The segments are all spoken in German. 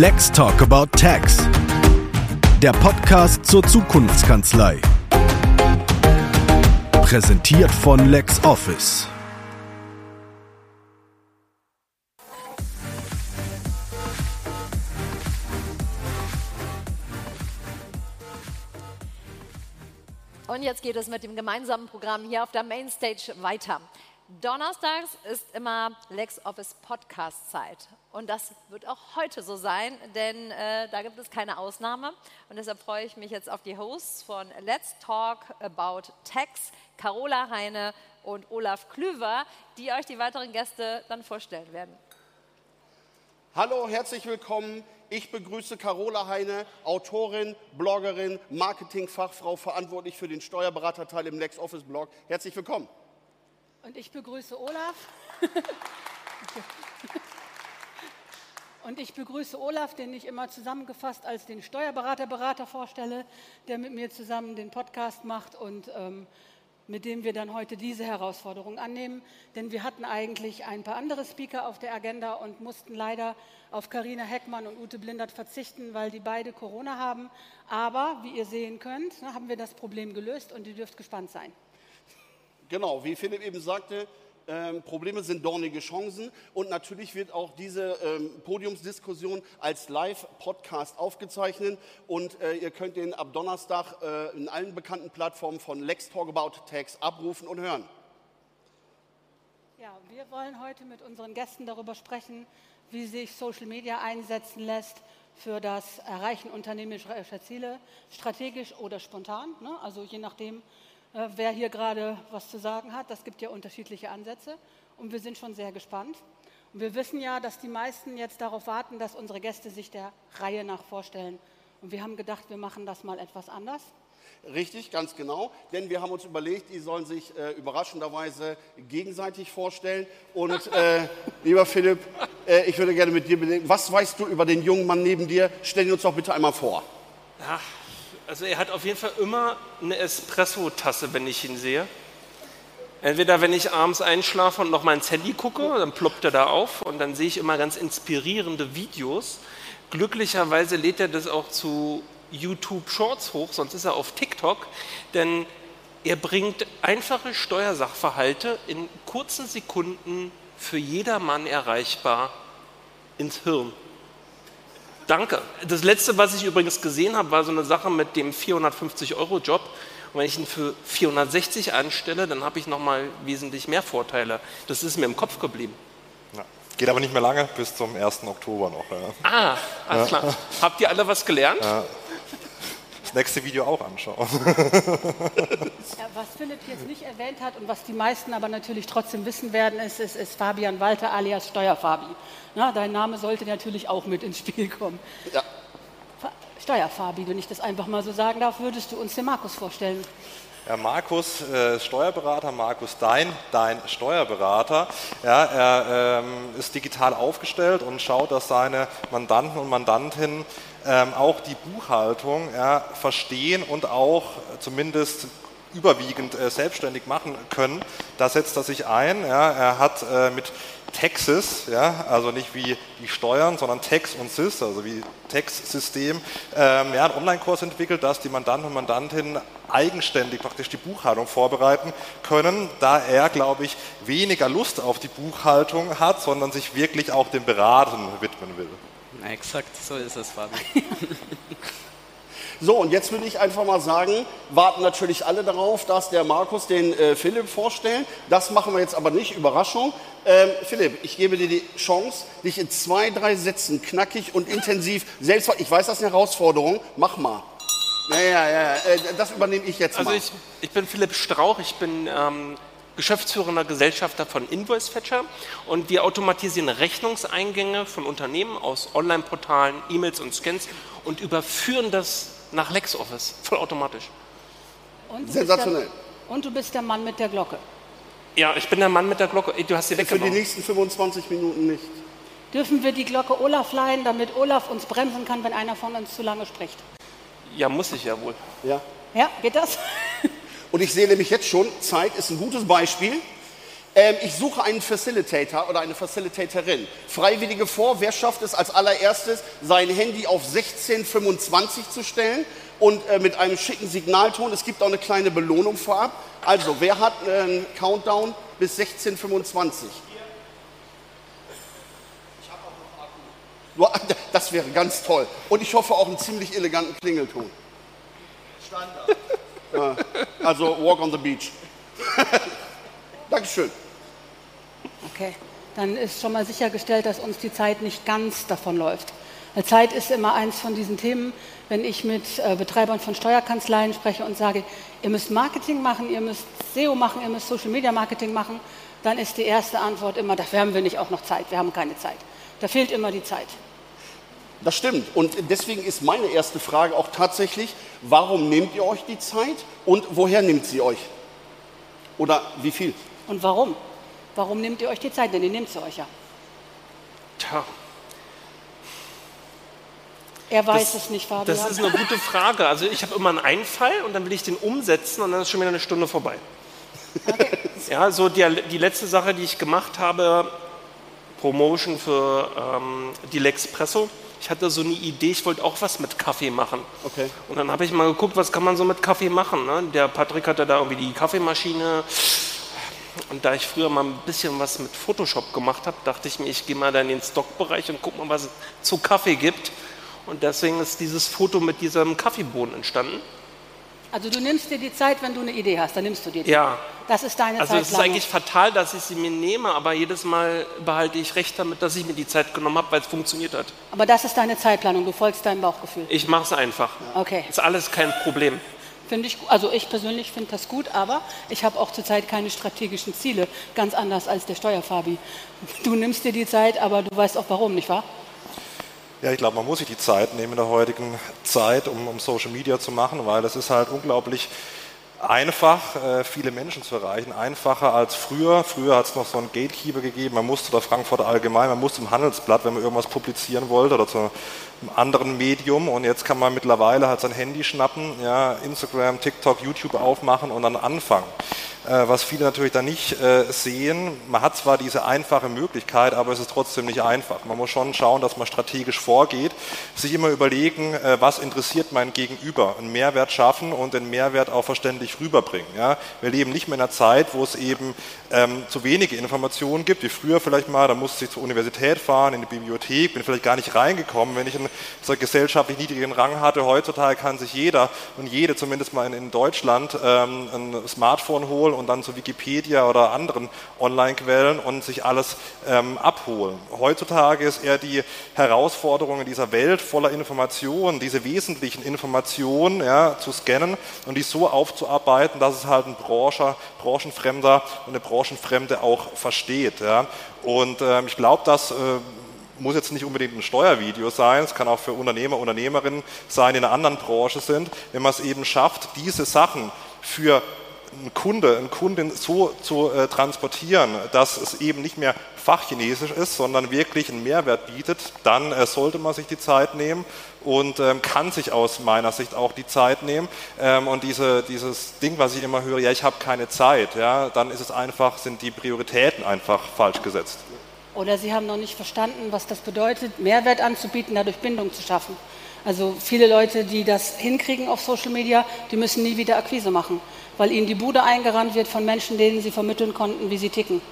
Let's Talk About Tax. Der Podcast zur Zukunftskanzlei. Präsentiert von LexOffice. Und jetzt geht es mit dem gemeinsamen Programm hier auf der Mainstage weiter. Donnerstags ist immer LexOffice Podcast Zeit. Und das wird auch heute so sein, denn äh, da gibt es keine Ausnahme. Und deshalb freue ich mich jetzt auf die Hosts von Let's Talk About Tax, Carola Heine und Olaf Klüver, die euch die weiteren Gäste dann vorstellen werden. Hallo, herzlich willkommen. Ich begrüße Carola Heine, Autorin, Bloggerin, Marketingfachfrau, verantwortlich für den Steuerberaterteil im LexOffice Blog. Herzlich willkommen. Und ich begrüße Olaf. Und ich begrüße Olaf, den ich immer zusammengefasst als den Steuerberaterberater vorstelle, der mit mir zusammen den Podcast macht und ähm, mit dem wir dann heute diese Herausforderung annehmen. Denn wir hatten eigentlich ein paar andere Speaker auf der Agenda und mussten leider auf Karina Heckmann und Ute Blindert verzichten, weil die beide Corona haben. Aber wie ihr sehen könnt, ne, haben wir das Problem gelöst und ihr dürft gespannt sein. Genau, wie Philipp eben sagte, ähm, Probleme sind dornige Chancen und natürlich wird auch diese ähm, Podiumsdiskussion als Live-Podcast aufgezeichnet und äh, ihr könnt den ab Donnerstag äh, in allen bekannten Plattformen von Lex Talk About Tax abrufen und hören. Ja, wir wollen heute mit unseren Gästen darüber sprechen, wie sich Social Media einsetzen lässt für das Erreichen unternehmerischer Ziele, strategisch oder spontan, ne? also je nachdem, äh, wer hier gerade was zu sagen hat. Das gibt ja unterschiedliche Ansätze und wir sind schon sehr gespannt. Und wir wissen ja, dass die meisten jetzt darauf warten, dass unsere Gäste sich der Reihe nach vorstellen. Und wir haben gedacht, wir machen das mal etwas anders. Richtig, ganz genau. Denn wir haben uns überlegt, die sollen sich äh, überraschenderweise gegenseitig vorstellen. Und äh, lieber Philipp, äh, ich würde gerne mit dir bedenken, was weißt du über den jungen Mann neben dir? Stell ihn uns doch bitte einmal vor. Ja, also er hat auf jeden Fall immer eine Espresso-Tasse, wenn ich ihn sehe. Entweder wenn ich abends einschlafe und noch mal ins Handy gucke, dann ploppt er da auf und dann sehe ich immer ganz inspirierende Videos. Glücklicherweise lädt er das auch zu YouTube Shorts hoch, sonst ist er auf TikTok, denn er bringt einfache Steuersachverhalte in kurzen Sekunden für jedermann erreichbar ins Hirn. Danke. Das letzte, was ich übrigens gesehen habe, war so eine Sache mit dem 450-Euro-Job. Und wenn ich ihn für 460 anstelle, dann habe ich nochmal wesentlich mehr Vorteile. Das ist mir im Kopf geblieben. Ja. Geht aber nicht mehr lange, bis zum 1. Oktober noch. Ja. Ah, alles klar. Habt ihr alle was gelernt? Ja. Das nächste Video auch anschauen. Ja, was Philipp jetzt nicht erwähnt hat und was die meisten aber natürlich trotzdem wissen werden, ist, ist, ist Fabian Walter alias Steuerfabi. Na, dein Name sollte natürlich auch mit ins Spiel kommen. Ja. Fa Steuerfabi, wenn ich das einfach mal so sagen darf, würdest du uns den Markus vorstellen? Ja, Markus, äh, Steuerberater, Markus Dein, dein Steuerberater. Ja, er ähm, ist digital aufgestellt und schaut, dass seine Mandanten und Mandantinnen ähm, auch die Buchhaltung ja, verstehen und auch zumindest überwiegend äh, selbstständig machen können. Da setzt er sich ein. Ja. Er hat äh, mit Taxis, ja, also nicht wie die Steuern, sondern Tax und Sys, also wie Tax-System, ähm, ja, einen Online-Kurs entwickelt, dass die Mandanten und Mandantinnen eigenständig praktisch die Buchhaltung vorbereiten können, da er, glaube ich, weniger Lust auf die Buchhaltung hat, sondern sich wirklich auch dem Beraten widmen will. Exakt, so ist es, Fabi. So, und jetzt will ich einfach mal sagen, warten natürlich alle darauf, dass der Markus den äh, Philipp vorstellt. Das machen wir jetzt aber nicht, Überraschung. Ähm, Philipp, ich gebe dir die Chance, dich in zwei, drei Sätzen knackig und intensiv selbst, ich weiß, das ist eine Herausforderung, mach mal. Ja, ja, ja, äh, das übernehme ich jetzt Also mal. ich, ich bin Philipp Strauch, ich bin ähm, geschäftsführender Gesellschafter von Invoice Fetcher und wir automatisieren Rechnungseingänge von Unternehmen aus Online-Portalen, E-Mails und Scans und überführen das nach LexOffice, vollautomatisch. Und du Sensationell. Bist der, und du bist der Mann mit der Glocke. Ja, ich bin der Mann mit der Glocke. Du hast sie Für die weggenommen. nächsten 25 Minuten nicht. Dürfen wir die Glocke Olaf leihen, damit Olaf uns bremsen kann, wenn einer von uns zu lange spricht? Ja, muss ich ja wohl. Ja. Ja, geht das? Und ich sehe nämlich jetzt schon, Zeit ist ein gutes Beispiel. Ähm, ich suche einen Facilitator oder eine Facilitatorin. Freiwillige vor, wer schafft es als allererstes, sein Handy auf 1625 zu stellen und äh, mit einem schicken Signalton. Es gibt auch eine kleine Belohnung vorab. Also, wer hat einen Countdown bis 1625? Das wäre ganz toll. Und ich hoffe auch einen ziemlich eleganten Klingelton. Standard. also Walk on the Beach. Dankeschön. Okay, dann ist schon mal sichergestellt, dass uns die Zeit nicht ganz davonläuft. Zeit ist immer eins von diesen Themen, wenn ich mit äh, Betreibern von Steuerkanzleien spreche und sage, ihr müsst Marketing machen, ihr müsst SEO machen, ihr müsst Social Media Marketing machen, dann ist die erste Antwort immer, dafür haben wir nicht auch noch Zeit, wir haben keine Zeit. Da fehlt immer die Zeit. Das stimmt. Und deswegen ist meine erste Frage auch tatsächlich, warum nehmt ihr euch die Zeit und woher nimmt sie euch? Oder wie viel? Und warum? Warum nehmt ihr euch die Zeit? Denn ihr nehmt sie euch ja. Tja, Er weiß Das- es nicht, Fabian. das ist eine gute Frage. Also ich habe immer einen Einfall und dann will ich den umsetzen und dann ist schon wieder eine Stunde vorbei. Ja, so die, die letzte Sache, die ich gemacht habe, Promotion für ähm, die Lexpresso. Ich hatte so eine Idee, ich wollte auch was mit Kaffee machen. Okay. Und dann habe ich mal geguckt, was kann man so mit Kaffee machen. Ne? Der Patrick hatte da irgendwie die Kaffeemaschine. Und da ich früher mal ein bisschen was mit Photoshop gemacht habe, dachte ich mir, ich gehe mal da in den Stockbereich und gucke mal, was es zu Kaffee gibt. Und deswegen ist dieses Foto mit diesem Kaffeebohnen entstanden. Also du nimmst dir die Zeit, wenn du eine Idee hast, dann nimmst du dir die. Ja. Das ist deine Also es ist eigentlich fatal, dass ich sie mir nehme, aber jedes Mal behalte ich recht damit, dass ich mir die Zeit genommen habe, weil es funktioniert hat. Aber das ist deine Zeitplanung, du folgst deinem Bauchgefühl. Ich mache es einfach. Okay. Ist alles kein Problem. Finde ich, also ich persönlich finde das gut, aber ich habe auch zurzeit keine strategischen Ziele, ganz anders als der Steuerfabi. Du nimmst dir die Zeit, aber du weißt auch warum, nicht wahr? Ja, ich glaube, man muss sich die Zeit nehmen in der heutigen Zeit, um, um Social Media zu machen, weil es ist halt unglaublich einfach, äh, viele Menschen zu erreichen. Einfacher als früher. Früher hat es noch so einen Gatekeeper gegeben. Man musste der Frankfurter Allgemein, man musste im Handelsblatt, wenn man irgendwas publizieren wollte oder zu einem anderen Medium. Und jetzt kann man mittlerweile halt sein Handy schnappen, ja, Instagram, TikTok, YouTube aufmachen und dann anfangen. Äh, was viele natürlich dann nicht äh, sehen, man hat zwar diese einfache Möglichkeit, aber es ist trotzdem nicht einfach. Man muss schon schauen, dass man strategisch vorgeht, sich immer überlegen, äh, was interessiert mein Gegenüber, einen Mehrwert schaffen und den Mehrwert auch verständlich rüberbringen. Ja? Wir leben nicht mehr in einer Zeit, wo es eben ähm, zu wenige Informationen gibt, wie früher vielleicht mal, da musste ich zur Universität fahren, in die Bibliothek, bin vielleicht gar nicht reingekommen, wenn ich einen so gesellschaftlich niedrigen Rang hatte. Heutzutage kann sich jeder und jede, zumindest mal in, in Deutschland, ähm, ein Smartphone holen und dann zu Wikipedia oder anderen Online-Quellen und sich alles ähm, abholen. Heutzutage ist eher die Herausforderung in dieser Welt voller Informationen, diese wesentlichen Informationen ja, zu scannen und die so aufzuarbeiten, dass es halt ein Branche, Branchenfremder und eine Branchenfremde auch versteht. Ja. Und ähm, ich glaube, dass äh, muss jetzt nicht unbedingt ein Steuervideo sein, es kann auch für Unternehmer, Unternehmerinnen sein, die in einer anderen Branche sind, wenn man es eben schafft, diese Sachen für einen Kunde, einen Kundin so zu äh, transportieren, dass es eben nicht mehr fachchinesisch ist, sondern wirklich einen Mehrwert bietet, dann äh, sollte man sich die Zeit nehmen und ähm, kann sich aus meiner Sicht auch die Zeit nehmen. Ähm, und diese, dieses Ding, was ich immer höre, ja, ich habe keine Zeit, ja, dann ist es einfach, sind die Prioritäten einfach falsch gesetzt. Oder sie haben noch nicht verstanden, was das bedeutet, Mehrwert anzubieten, dadurch Bindung zu schaffen. Also viele Leute, die das hinkriegen auf Social Media, die müssen nie wieder Akquise machen, weil ihnen die Bude eingerannt wird von Menschen, denen sie vermitteln konnten, wie sie ticken.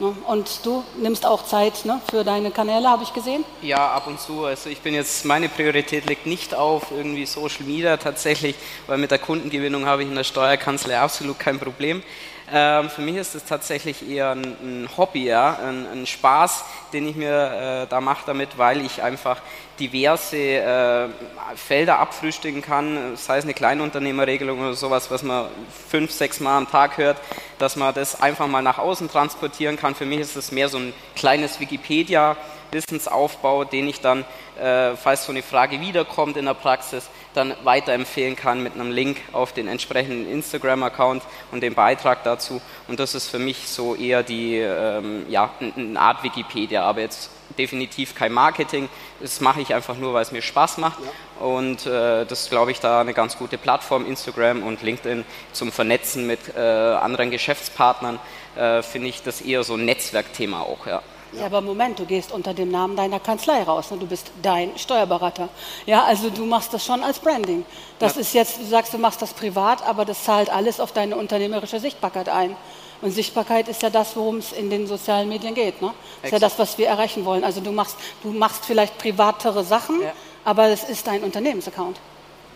Ne? Und du nimmst auch Zeit ne, für deine Kanäle, habe ich gesehen. Ja, ab und zu. Also ich bin jetzt, meine Priorität liegt nicht auf irgendwie Social Media tatsächlich, weil mit der Kundengewinnung habe ich in der Steuerkanzlei absolut kein Problem. Ähm, für mich ist es tatsächlich eher ein, ein Hobby, ja, ein, ein Spaß, den ich mir äh, da mache damit, weil ich einfach diverse äh, Felder abfrühstücken kann, sei es eine Kleinunternehmerregelung oder sowas, was man fünf, sechs Mal am Tag hört, dass man das einfach mal nach außen transportieren kann. Für mich ist es mehr so ein kleines Wikipedia. Wissensaufbau, den ich dann, äh, falls so eine Frage wiederkommt in der Praxis, dann weiterempfehlen kann mit einem Link auf den entsprechenden Instagram-Account und den Beitrag dazu. Und das ist für mich so eher die, ähm, ja, eine Art Wikipedia, aber jetzt definitiv kein Marketing. Das mache ich einfach nur, weil es mir Spaß macht. Ja. Und äh, das glaube ich da eine ganz gute Plattform, Instagram und LinkedIn zum Vernetzen mit äh, anderen Geschäftspartnern, äh, finde ich das eher so ein Netzwerkthema auch, ja. Ja. aber Moment, du gehst unter dem Namen deiner Kanzlei raus. Ne? Du bist dein Steuerberater. Ja, also du machst das schon als Branding. Das ja. ist jetzt, du sagst, du machst das privat, aber das zahlt alles auf deine unternehmerische Sichtbarkeit ein. Und Sichtbarkeit ist ja das, worum es in den sozialen Medien geht. Ne? Ist ja das, was wir erreichen wollen. Also du machst, du machst vielleicht privatere Sachen, ja. aber es ist dein Unternehmensaccount.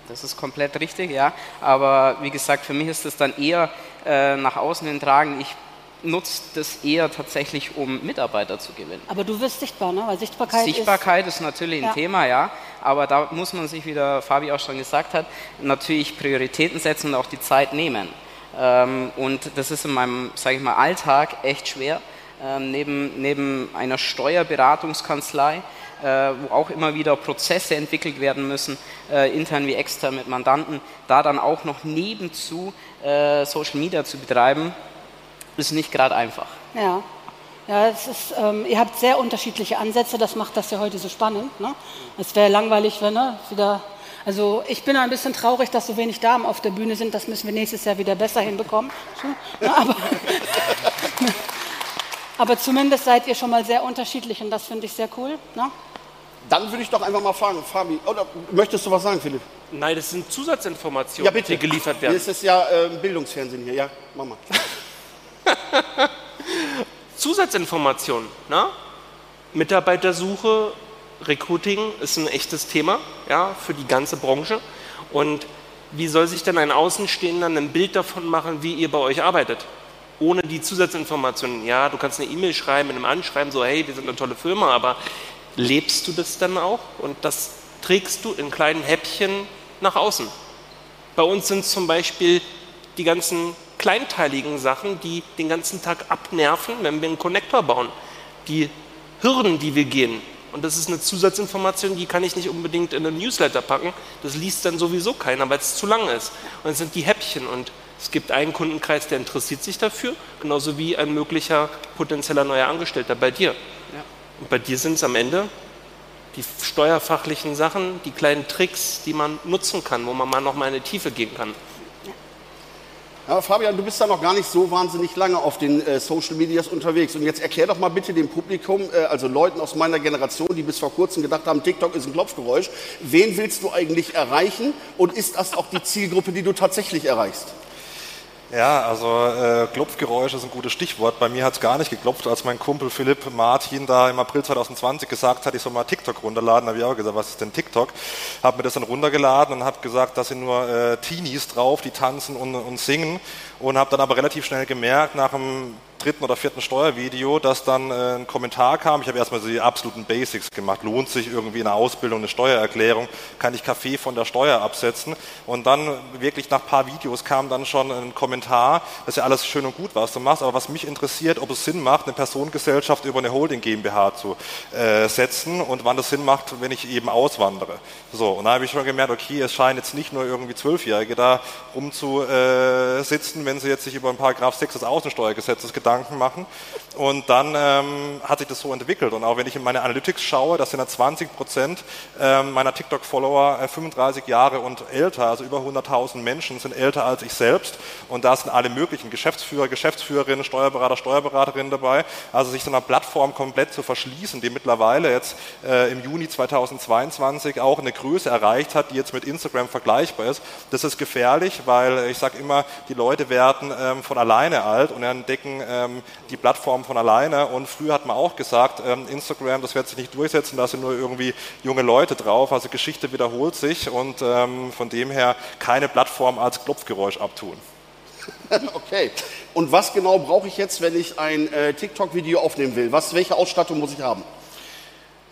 Das ist komplett richtig, ja. Aber wie gesagt, für mich ist es dann eher äh, nach außen hin tragen. Ich nutzt das eher tatsächlich, um Mitarbeiter zu gewinnen. Aber du wirst sichtbar, ne? Weil Sichtbarkeit, Sichtbarkeit ist, ist natürlich ein ja. Thema, ja. Aber da muss man sich, wie der Fabi auch schon gesagt hat, natürlich Prioritäten setzen und auch die Zeit nehmen. Ähm, und das ist in meinem, sage ich mal, Alltag echt schwer. Ähm, neben, neben einer Steuerberatungskanzlei, äh, wo auch immer wieder Prozesse entwickelt werden müssen, äh, intern wie extern mit Mandanten, da dann auch noch nebenzu äh, Social Media zu betreiben, ist nicht gerade einfach. Ja. Ja, es ist, ähm, ihr habt sehr unterschiedliche Ansätze, das macht das ja heute so spannend. Ne? Es wäre langweilig, wenn ne, wieder. Also ich bin ein bisschen traurig, dass so wenig Damen auf der Bühne sind. Das müssen wir nächstes Jahr wieder besser hinbekommen. Ne, aber, aber zumindest seid ihr schon mal sehr unterschiedlich und das finde ich sehr cool. Ne? Dann würde ich doch einfach mal fragen, Fabi, oder möchtest du was sagen, Philipp? Nein, das sind Zusatzinformationen, ja, die geliefert werden. Hier ist ja äh, Bildungsfernsehen hier, ja, Mama. Zusatzinformationen. Ne? Mitarbeitersuche, Recruiting ist ein echtes Thema ja, für die ganze Branche. Und wie soll sich denn ein Außenstehender ein Bild davon machen, wie ihr bei euch arbeitet? Ohne die Zusatzinformationen. Ja, du kannst eine E-Mail schreiben, in einem Anschreiben, so, hey, wir sind eine tolle Firma, aber lebst du das dann auch? Und das trägst du in kleinen Häppchen nach außen. Bei uns sind zum Beispiel die ganzen kleinteiligen Sachen, die den ganzen Tag abnerven, wenn wir einen Connector bauen. Die Hürden, die wir gehen. Und das ist eine Zusatzinformation, die kann ich nicht unbedingt in einen Newsletter packen. Das liest dann sowieso keiner, weil es zu lang ist. Und es sind die Häppchen. Und es gibt einen Kundenkreis, der interessiert sich dafür, genauso wie ein möglicher potenzieller neuer Angestellter bei dir. Ja. Und bei dir sind es am Ende die steuerfachlichen Sachen, die kleinen Tricks, die man nutzen kann, wo man mal noch mal in die Tiefe gehen kann. Ja, Fabian, du bist da noch gar nicht so wahnsinnig lange auf den äh, Social Medias unterwegs. Und jetzt erklär doch mal bitte dem Publikum, äh, also Leuten aus meiner Generation, die bis vor kurzem gedacht haben, TikTok ist ein Klopfgeräusch, wen willst du eigentlich erreichen und ist das auch die Zielgruppe, die du tatsächlich erreichst? Ja, also äh, Klopfgeräusch ist ein gutes Stichwort. Bei mir hat es gar nicht geklopft, als mein Kumpel Philipp Martin da im April 2020 gesagt hat, ich soll mal TikTok runterladen. Da habe ich auch gesagt, was ist denn TikTok? Habe mir das dann runtergeladen und habe gesagt, da sind nur äh, Teenies drauf, die tanzen und, und singen. Und habe dann aber relativ schnell gemerkt, nach einem dritten oder vierten Steuervideo, dass dann äh, ein Kommentar kam. Ich habe erstmal die absoluten Basics gemacht. Lohnt sich irgendwie in der Ausbildung eine Steuererklärung? Kann ich Kaffee von der Steuer absetzen? Und dann wirklich nach ein paar Videos kam dann schon ein Kommentar, das ist ja alles schön und gut, was du machst, aber was mich interessiert, ob es Sinn macht, eine Personengesellschaft über eine Holding GmbH zu äh, setzen und wann das Sinn macht, wenn ich eben auswandere. So, und da habe ich schon gemerkt, okay, es scheinen jetzt nicht nur irgendwie Zwölfjährige da rumzusitzen, wenn sie jetzt sich über ein Paragraph 6 des Außensteuergesetzes Gedanken Gedanken machen. Und dann ähm, hat sich das so entwickelt. Und auch wenn ich in meine Analytics schaue, das sind ja 20 Prozent ähm, meiner TikTok-Follower äh, 35 Jahre und älter, also über 100.000 Menschen sind älter als ich selbst. Und da sind alle möglichen Geschäftsführer, Geschäftsführerinnen, Steuerberater, Steuerberaterinnen dabei. Also sich so einer Plattform komplett zu verschließen, die mittlerweile jetzt äh, im Juni 2022 auch eine Größe erreicht hat, die jetzt mit Instagram vergleichbar ist. Das ist gefährlich, weil ich sage immer, die Leute werden ähm, von alleine alt und entdecken äh, ähm, die Plattform von alleine. Und früher hat man auch gesagt, ähm, Instagram, das wird sich nicht durchsetzen, da sind nur irgendwie junge Leute drauf. Also Geschichte wiederholt sich und ähm, von dem her keine Plattform als Klopfgeräusch abtun. Okay. Und was genau brauche ich jetzt, wenn ich ein äh, TikTok-Video aufnehmen will? Was, welche Ausstattung muss ich haben?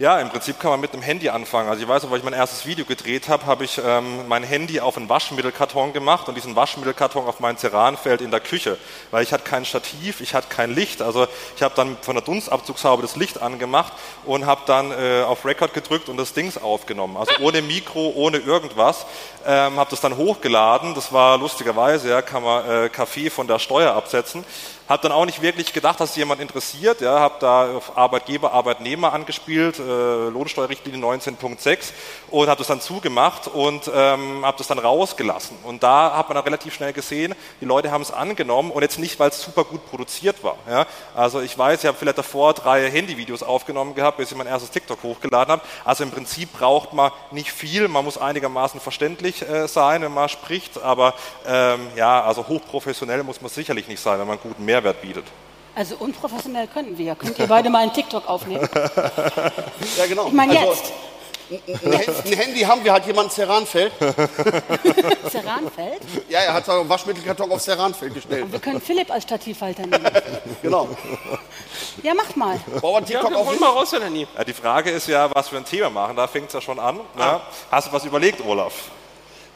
Ja, im Prinzip kann man mit einem Handy anfangen. Also ich weiß weil ich mein erstes Video gedreht habe, habe ich ähm, mein Handy auf einen Waschmittelkarton gemacht und diesen Waschmittelkarton auf mein Ceranfeld in der Küche, weil ich hatte kein Stativ, ich hatte kein Licht. Also ich habe dann von der Dunstabzugshaube das Licht angemacht und habe dann äh, auf Record gedrückt und das Dings aufgenommen. Also ohne Mikro, ohne irgendwas. Ähm, habe das dann hochgeladen. Das war lustigerweise, ja, kann man äh, Kaffee von der Steuer absetzen Habe dann auch nicht wirklich gedacht, dass jemand interessiert. Ja, habe da auf Arbeitgeber, Arbeitnehmer angespielt, äh, Lohnsteuerrichtlinie 19.6 und habe das dann zugemacht und ähm, habe das dann rausgelassen. Und da hat man dann relativ schnell gesehen, die Leute haben es angenommen und jetzt nicht, weil es super gut produziert war. Ja. Also ich weiß, ich habe vielleicht davor drei Handyvideos aufgenommen gehabt, bis ich mein erstes TikTok hochgeladen habe. Also im Prinzip braucht man nicht viel, man muss einigermaßen verständlich äh, sein, wenn man spricht, aber ähm, ja, also hochprofessionell muss man sicherlich nicht sein, wenn man einen guten Mehrwert bietet. Also unprofessionell können wir. Könnt ihr beide mal einen TikTok aufnehmen? Ja, genau. Ich meine Also, jetzt. ein, Hand- ein Handy haben wir, hat jemand Ceranfeld. Ceranfeld. Ja, er hat seinen Waschmittelkarton auf Ceranfeld gestellt. Wir können Philipp als Stativhalter nehmen. Genau. Ja, macht mal. Ja, TikTok hol aufnehmen? mal raus, Lenny. Ja, die Frage ist ja, was wir ein Thema machen, da fängt es ja schon an. Ah. Hast du was überlegt, Olaf?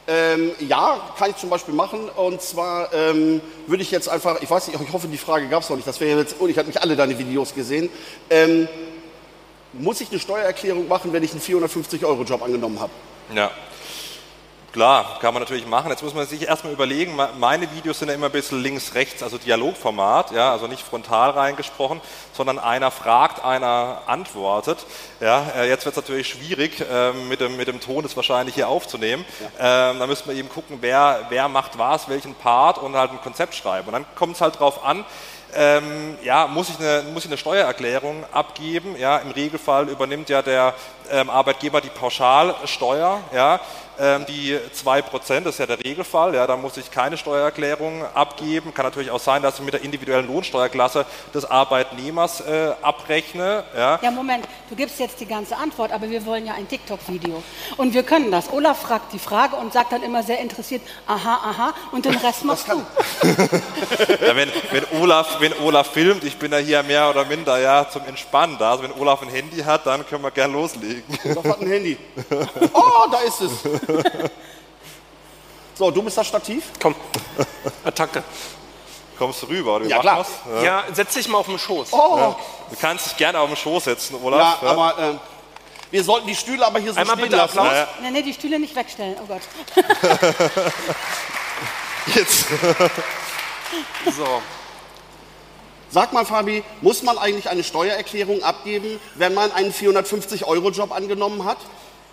Ähm, ja, kann ich zum Beispiel machen. Und zwar ähm, würde ich jetzt einfach, ich weiß nicht, ich hoffe, die Frage gab es noch nicht. Das wäre jetzt, und ich habe nicht alle deine Videos gesehen. Ähm, muss ich eine Steuererklärung machen, wenn ich einen 450-Euro-Job angenommen habe? Ja. Klar, kann man natürlich machen. Jetzt muss man sich erstmal überlegen, me- meine Videos sind ja immer ein bisschen links-rechts, also Dialogformat, ja, also nicht frontal reingesprochen, sondern einer fragt, einer antwortet. Ja, äh, jetzt wird es natürlich schwierig, ähm, mit, dem, mit dem Ton das wahrscheinlich hier aufzunehmen. Ähm, da müsste man eben gucken, wer, wer macht was, welchen Part und halt ein Konzept schreiben. Und dann kommt es halt drauf an, ähm, ja, muss ich, eine, muss ich eine Steuererklärung abgeben? Ja, Im Regelfall übernimmt ja der ähm, Arbeitgeber die Pauschalsteuer, ja, die 2%, das ist ja der Regelfall, ja, da muss ich keine Steuererklärung abgeben. Kann natürlich auch sein, dass ich mit der individuellen Lohnsteuerklasse des Arbeitnehmers äh, abrechne. Ja. Ja, Moment, du gibst jetzt die ganze Antwort, aber wir wollen ja ein TikTok-Video. Und wir können das. Olaf fragt die Frage und sagt dann immer sehr interessiert, aha, aha, und den Rest machst du. Ja, wenn, wenn, Olaf, wenn Olaf filmt, ich bin ja hier mehr oder minder ja, zum Entspannen da. Also wenn Olaf ein Handy hat, dann können wir gern loslegen. Olaf hat ein Handy. Oh, da ist es. So, du bist das Stativ? Komm, Attacke. Kommst du rüber? Du Ja, klar. was? Ja, setz dich mal auf den Schoß. Oh, Du kannst dich gerne auf den Schoß setzen, ja, Olaf. ja. aber äh, wir sollten die Stühle aber hier so Einmal stehen bitte lassen. Applaus. Ja, ja. Nee, nee, die Stühle nicht wegstellen. Oh Gott. Jetzt. So. Sag mal, Fabi, muss man eigentlich eine Steuererklärung abgeben, wenn man einen 450-Euro-Job angenommen hat?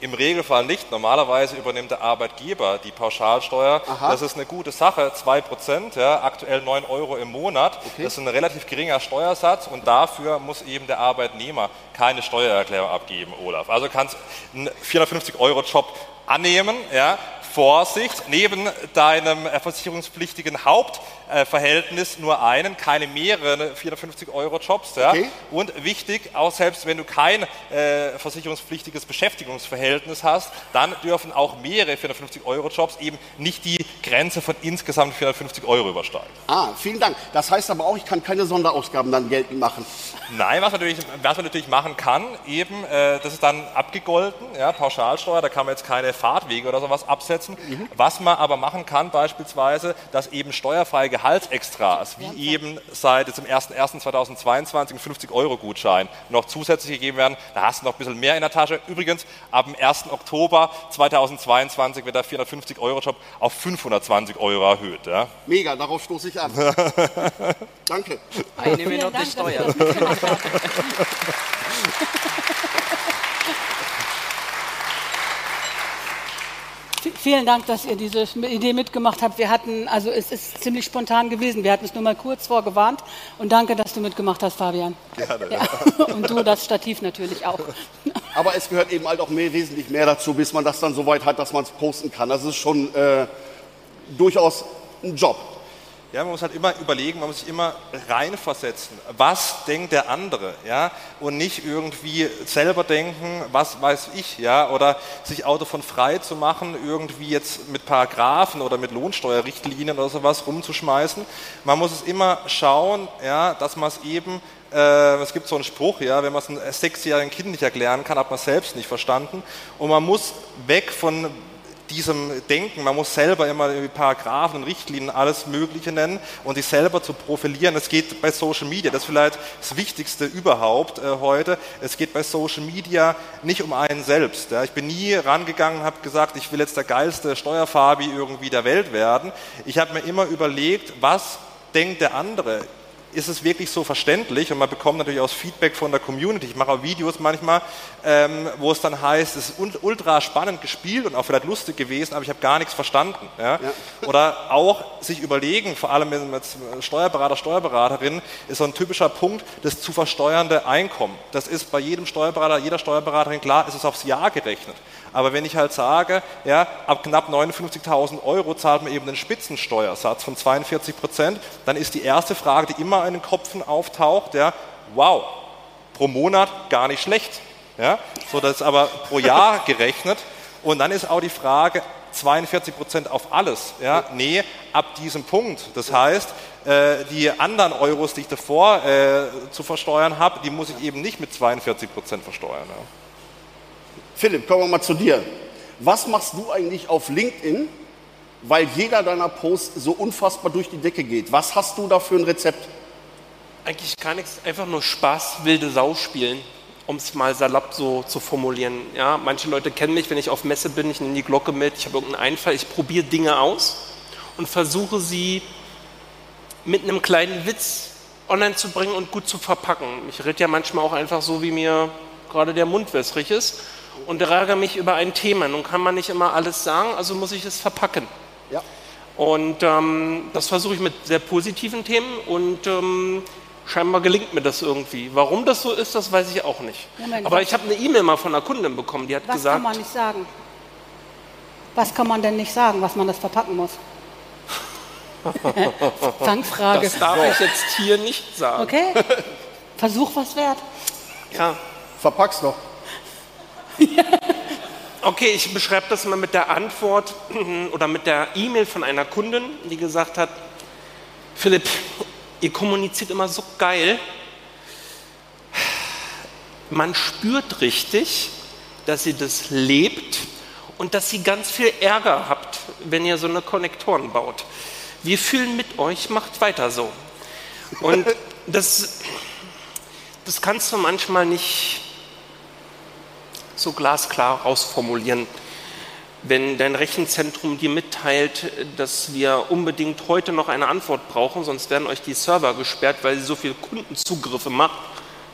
Im Regelfall nicht. Normalerweise übernimmt der Arbeitgeber die Pauschalsteuer. Aha. Das ist eine gute Sache, 2%, ja, aktuell 9 Euro im Monat. Das ist ein relativ geringer Steuersatz und dafür muss eben der Arbeitnehmer keine Steuererklärung abgeben, Olaf. Also kannst einen 450-Euro-Job annehmen, ja, Vorsicht, neben deinem versicherungspflichtigen Hauptverhältnis nur einen, keine mehreren 450-Euro-Jobs. Ja. Okay. Und wichtig, auch selbst wenn du kein äh, versicherungspflichtiges Beschäftigungsverhältnis hast, dann dürfen auch mehrere 450-Euro-Jobs eben nicht die Grenze von insgesamt 450 Euro übersteigen. Ah, vielen Dank. Das heißt aber auch, ich kann keine Sonderausgaben dann geltend machen. Nein, was man natürlich, was man natürlich machen kann, eben, äh, das ist dann abgegolten, ja, Pauschalsteuer, da kann man jetzt keine Fahrtwege oder sowas absetzen. Was man aber machen kann, beispielsweise, dass eben steuerfreie Gehaltsextras, wie eben seit im 01.01.2022 ein 50-Euro-Gutschein noch zusätzlich gegeben werden, da hast du noch ein bisschen mehr in der Tasche. Übrigens, ab dem 1. Oktober 2022 wird der 450-Euro-Job auf 520 Euro erhöht. Ja. Mega, darauf stoße ich an. Danke. Eine Minute Steuer. Vielen Dank, dass ihr diese Idee mitgemacht habt. Wir hatten, also es ist ziemlich spontan gewesen. Wir hatten es nur mal kurz vorgewarnt. Und danke, dass du mitgemacht hast, Fabian. Gerne. Ja. Und du das Stativ natürlich auch. Aber es gehört eben halt auch mehr, wesentlich mehr dazu, bis man das dann so weit hat, dass man es posten kann. Das ist schon äh, durchaus ein Job. Ja, man muss halt immer überlegen, man muss sich immer reinversetzen. Was denkt der andere, ja? Und nicht irgendwie selber denken, was weiß ich, ja? Oder sich auch davon frei zu machen, irgendwie jetzt mit Paragraphen oder mit Lohnsteuerrichtlinien oder sowas rumzuschmeißen. Man muss es immer schauen, ja, dass man es eben äh, es gibt so einen Spruch, ja, wenn man es einem sechsjährigen Kind nicht erklären kann, hat man es selbst nicht verstanden. Und man muss weg von diesem Denken, man muss selber immer Paragraphen und Richtlinien alles Mögliche nennen und sich selber zu profilieren. Es geht bei Social Media, das ist vielleicht das Wichtigste überhaupt äh, heute, es geht bei Social Media nicht um einen selbst. Ja. Ich bin nie rangegangen und habe gesagt, ich will jetzt der geilste Steuerfabi irgendwie der Welt werden. Ich habe mir immer überlegt, was denkt der andere? Ist es wirklich so verständlich und man bekommt natürlich auch Feedback von der Community. Ich mache auch Videos manchmal, ähm, wo es dann heißt, es ist ultra spannend gespielt und auch vielleicht lustig gewesen, aber ich habe gar nichts verstanden. Ja? Ja. Oder auch sich überlegen, vor allem mit Steuerberater, Steuerberaterin, ist so ein typischer Punkt, das zu versteuernde Einkommen. Das ist bei jedem Steuerberater, jeder Steuerberaterin klar, ist es aufs Jahr gerechnet. Aber wenn ich halt sage, ja, ab knapp 59.000 Euro zahlt man eben den Spitzensteuersatz von 42 Prozent, dann ist die erste Frage, die immer in den Köpfen auftaucht, ja, wow, pro Monat gar nicht schlecht. Ja, so das ist aber pro Jahr gerechnet. Und dann ist auch die Frage, 42 Prozent auf alles. Ja? Nee, ab diesem Punkt. Das heißt, äh, die anderen Euros, die ich davor äh, zu versteuern habe, die muss ich eben nicht mit 42 Prozent versteuern. Ja. Philipp, kommen wir mal zu dir. Was machst du eigentlich auf LinkedIn, weil jeder deiner Posts so unfassbar durch die Decke geht? Was hast du da für ein Rezept? Eigentlich gar nichts, einfach nur Spaß, wilde Sau spielen, um es mal salopp so zu formulieren. Ja, manche Leute kennen mich, wenn ich auf Messe bin, ich nehme die Glocke mit, ich habe irgendeinen Einfall, ich probiere Dinge aus und versuche sie mit einem kleinen Witz online zu bringen und gut zu verpacken. Ich rede ja manchmal auch einfach so, wie mir gerade der Mund wässrig ist und ärgere mich über ein Thema. Nun kann man nicht immer alles sagen, also muss ich es verpacken. Ja. Und ähm, das versuche ich mit sehr positiven Themen und ähm, scheinbar gelingt mir das irgendwie. Warum das so ist, das weiß ich auch nicht. Moment, Aber ich habe eine E-Mail mal von einer Kundin bekommen, die hat was gesagt. Was kann man nicht sagen? Was kann man denn nicht sagen, was man das verpacken muss? Fangfrage. Das darf ich jetzt hier nicht sagen. Okay. Versuch was wert. Ja. Verpack's doch. Okay, ich beschreibe das mal mit der Antwort oder mit der E-Mail von einer Kundin, die gesagt hat, Philipp, ihr kommuniziert immer so geil. Man spürt richtig, dass ihr das lebt und dass ihr ganz viel Ärger habt, wenn ihr so eine Konnektoren baut. Wir fühlen mit euch, macht weiter so. Und das, das kannst du manchmal nicht so glasklar rausformulieren. Wenn dein Rechenzentrum dir mitteilt, dass wir unbedingt heute noch eine Antwort brauchen, sonst werden euch die Server gesperrt, weil sie so viele Kundenzugriffe macht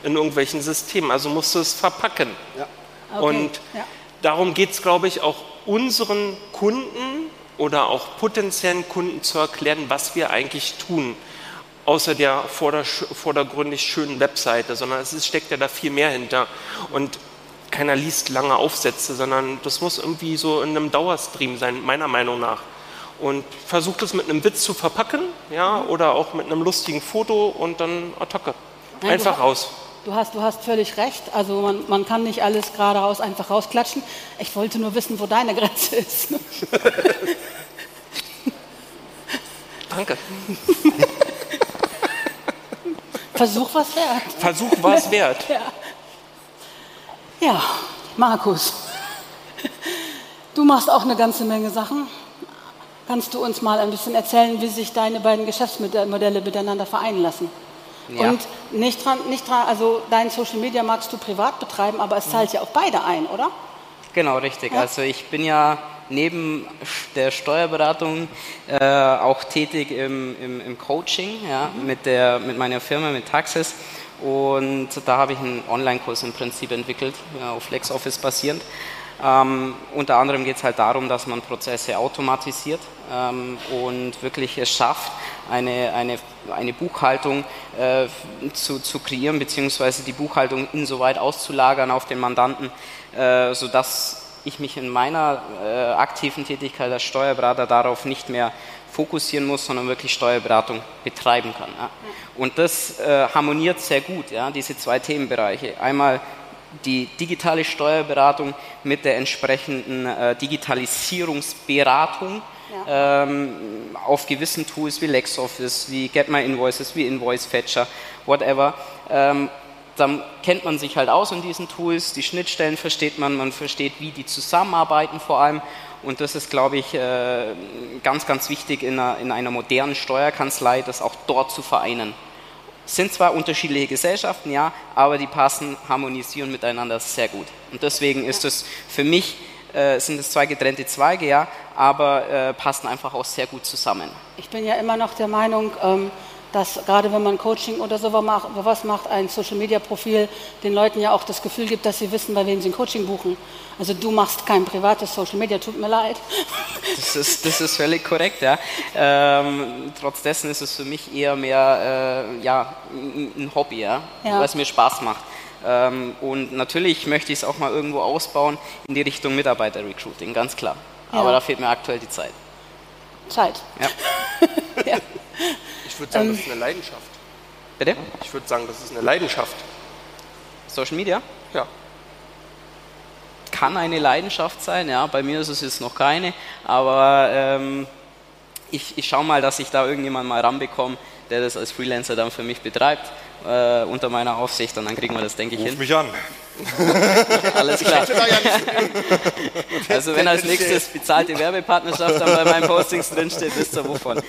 in irgendwelchen Systemen. Also musst du es verpacken. Ja. Okay. Und ja. darum geht es, glaube ich, auch unseren Kunden oder auch potenziellen Kunden zu erklären, was wir eigentlich tun außer der vordergründig schönen Webseite, sondern es steckt ja da viel mehr hinter. Und keiner liest lange Aufsätze, sondern das muss irgendwie so in einem Dauerstream sein, meiner Meinung nach. Und versucht es mit einem Witz zu verpacken, ja, oder auch mit einem lustigen Foto und dann Attacke. Nein, einfach du raus. Du hast, du hast völlig recht. Also man, man kann nicht alles gerade raus einfach rausklatschen. Ich wollte nur wissen, wo deine Grenze ist. Danke. Versuch was wert. Versuch was wert. ja. Ja, Markus, du machst auch eine ganze Menge Sachen. Kannst du uns mal ein bisschen erzählen, wie sich deine beiden Geschäftsmodelle miteinander vereinen lassen? Ja. Und nicht dran, nicht dran, also dein Social Media magst du privat betreiben, aber es zahlt ja auch beide ein, oder? Genau, richtig. Ja. Also ich bin ja neben der Steuerberatung äh, auch tätig im, im, im Coaching ja, mhm. mit, der, mit meiner Firma, mit Taxis. Und da habe ich einen Online-Kurs im Prinzip entwickelt, auf LexOffice basierend. Ähm, unter anderem geht es halt darum, dass man Prozesse automatisiert ähm, und wirklich es schafft, eine, eine, eine Buchhaltung äh, zu, zu kreieren, beziehungsweise die Buchhaltung insoweit auszulagern auf den Mandanten, äh, sodass ich mich in meiner äh, aktiven Tätigkeit als Steuerberater darauf nicht mehr fokussieren muss, sondern wirklich Steuerberatung betreiben kann. Ja. Und das äh, harmoniert sehr gut, ja, diese zwei Themenbereiche. Einmal die digitale Steuerberatung mit der entsprechenden äh, Digitalisierungsberatung ja. ähm, auf gewissen Tools wie LexOffice, wie Get My Invoices, wie Invoice Fetcher, whatever. Ähm, dann kennt man sich halt aus in diesen Tools, die Schnittstellen versteht man, man versteht, wie die zusammenarbeiten vor allem und das ist, glaube ich, äh, ganz, ganz wichtig in einer, in einer modernen Steuerkanzlei, das auch dort zu vereinen. Es sind zwar unterschiedliche Gesellschaften, ja, aber die passen, harmonisieren miteinander sehr gut. Und deswegen ist es für mich, äh, sind es zwei getrennte Zweige, ja, aber äh, passen einfach auch sehr gut zusammen. Ich bin ja immer noch der Meinung, ähm, dass gerade wenn man Coaching oder sowas macht, was macht, ein Social-Media-Profil den Leuten ja auch das Gefühl gibt, dass sie wissen, bei wem sie ein Coaching buchen. Also du machst kein privates Social-Media, tut mir leid. Das ist, das ist völlig korrekt, ja. Ähm, trotz dessen ist es für mich eher mehr äh, ja, ein Hobby, ja, Ja. weil es mir Spaß macht. Ähm, und natürlich möchte ich es auch mal irgendwo ausbauen in die Richtung Mitarbeiter-Recruiting, ganz klar. Ja. Aber da fehlt mir aktuell die Zeit. Zeit. Ja. Ja. Ich würde sagen, Ähm. das ist eine Leidenschaft. Bitte? Ich würde sagen, das ist eine Leidenschaft. Social Media? Ja. kann eine Leidenschaft sein, ja, bei mir ist es jetzt noch keine, aber ähm, ich, ich schaue mal, dass ich da irgendjemand mal ranbekomme, der das als Freelancer dann für mich betreibt, äh, unter meiner Aufsicht und dann kriegen wir das, denke ich, Ruf hin. mich an. Alles klar. Also wenn als nächstes bezahlte Werbepartnerschaft dann bei meinen Postings drinsteht, wisst ihr wovon.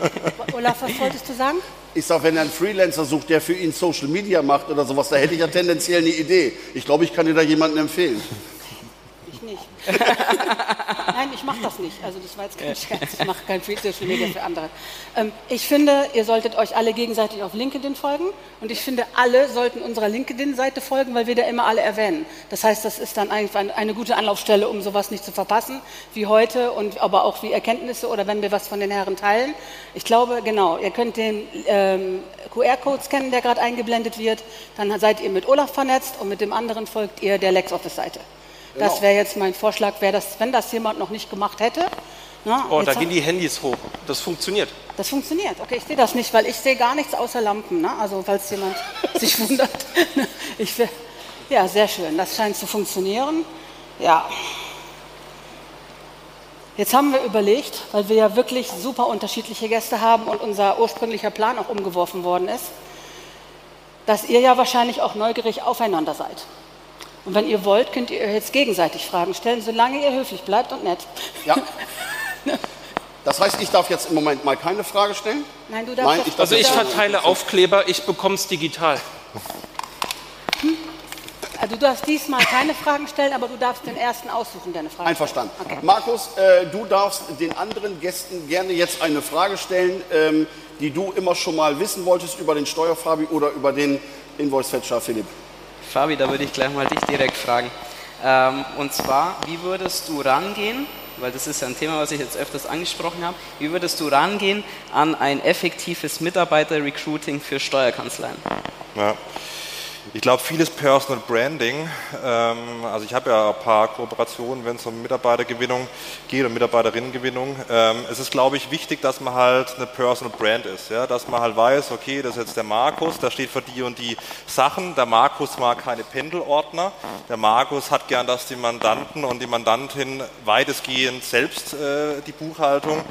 Olaf, was wolltest du sagen? Ich sag, wenn er einen Freelancer sucht, der für ihn Social Media macht oder sowas, da hätte ich ja tendenziell eine Idee. Ich glaube, ich kann dir da jemanden empfehlen. Nein, ich mache das nicht. Also das war jetzt kein Scherz. Ich mache kein Social Media für andere. Ähm, ich finde, ihr solltet euch alle gegenseitig auf LinkedIn folgen. Und ich finde, alle sollten unserer LinkedIn-Seite folgen, weil wir da immer alle erwähnen. Das heißt, das ist dann eigentlich eine, eine gute Anlaufstelle, um sowas nicht zu verpassen, wie heute und aber auch wie Erkenntnisse oder wenn wir was von den Herren teilen. Ich glaube, genau, ihr könnt den ähm, QR-Code scannen, der gerade eingeblendet wird. Dann seid ihr mit Olaf vernetzt und mit dem anderen folgt ihr der LexOffice-Seite. Das Genau. wäre jetzt mein Vorschlag, wer das, wenn das jemand noch nicht gemacht hätte. Na, Oh, jetzt da gehen die Handys hoch. Das funktioniert. das funktioniert. Okay, ich sehe das nicht, weil ich sehe gar nichts außer Lampen. Ne? Also falls jemand sich wundert. Ich, ja, sehr schön. Das scheint zu funktionieren. Ja. Jetzt haben wir überlegt, weil wir ja wirklich super unterschiedliche Gäste haben und unser ursprünglicher Plan auch umgeworfen worden ist, dass ihr ja wahrscheinlich auch neugierig aufeinander seid. Und wenn ihr wollt, könnt ihr euch jetzt gegenseitig Fragen stellen, solange ihr höflich bleibt und nett. Ja. Das heißt, ich darf jetzt im Moment mal keine Frage stellen? Nein, du darfst Nein, ich darf Also ich verteile Aufkleber, ich bekomme es digital. Also du darfst diesmal keine Fragen stellen, aber du darfst den ersten aussuchen, der eine Frage Einverstanden. stellt. Okay. Markus, äh, du darfst den anderen Gästen gerne jetzt eine Frage stellen, ähm, die du immer schon mal wissen wolltest über den Steuerfabi oder über den Invoice-Fetcher Philipp. Fabi, da würde ich gleich mal dich direkt fragen. Ähm, und zwar, wie würdest du rangehen, weil das ist ja ein Thema, was ich jetzt öfters angesprochen habe, wie würdest du rangehen an ein effektives Mitarbeiter-Recruiting für Steuerkanzleien? Ja. Ich glaube, vieles Personal Branding. Ähm, also ich habe ja ein paar Kooperationen, wenn es um Mitarbeitergewinnung geht und Mitarbeiterinnengewinnung. Ähm, es ist, glaube ich, wichtig, dass man halt eine Personal Brand ist. Ja? Dass man halt weiß, okay, das ist jetzt der Markus, der steht für die und die Sachen. Der Markus mag keine Pendelordner. Der Markus hat gern, dass die Mandanten und die Mandantin weitestgehend selbst äh, die Buchhaltung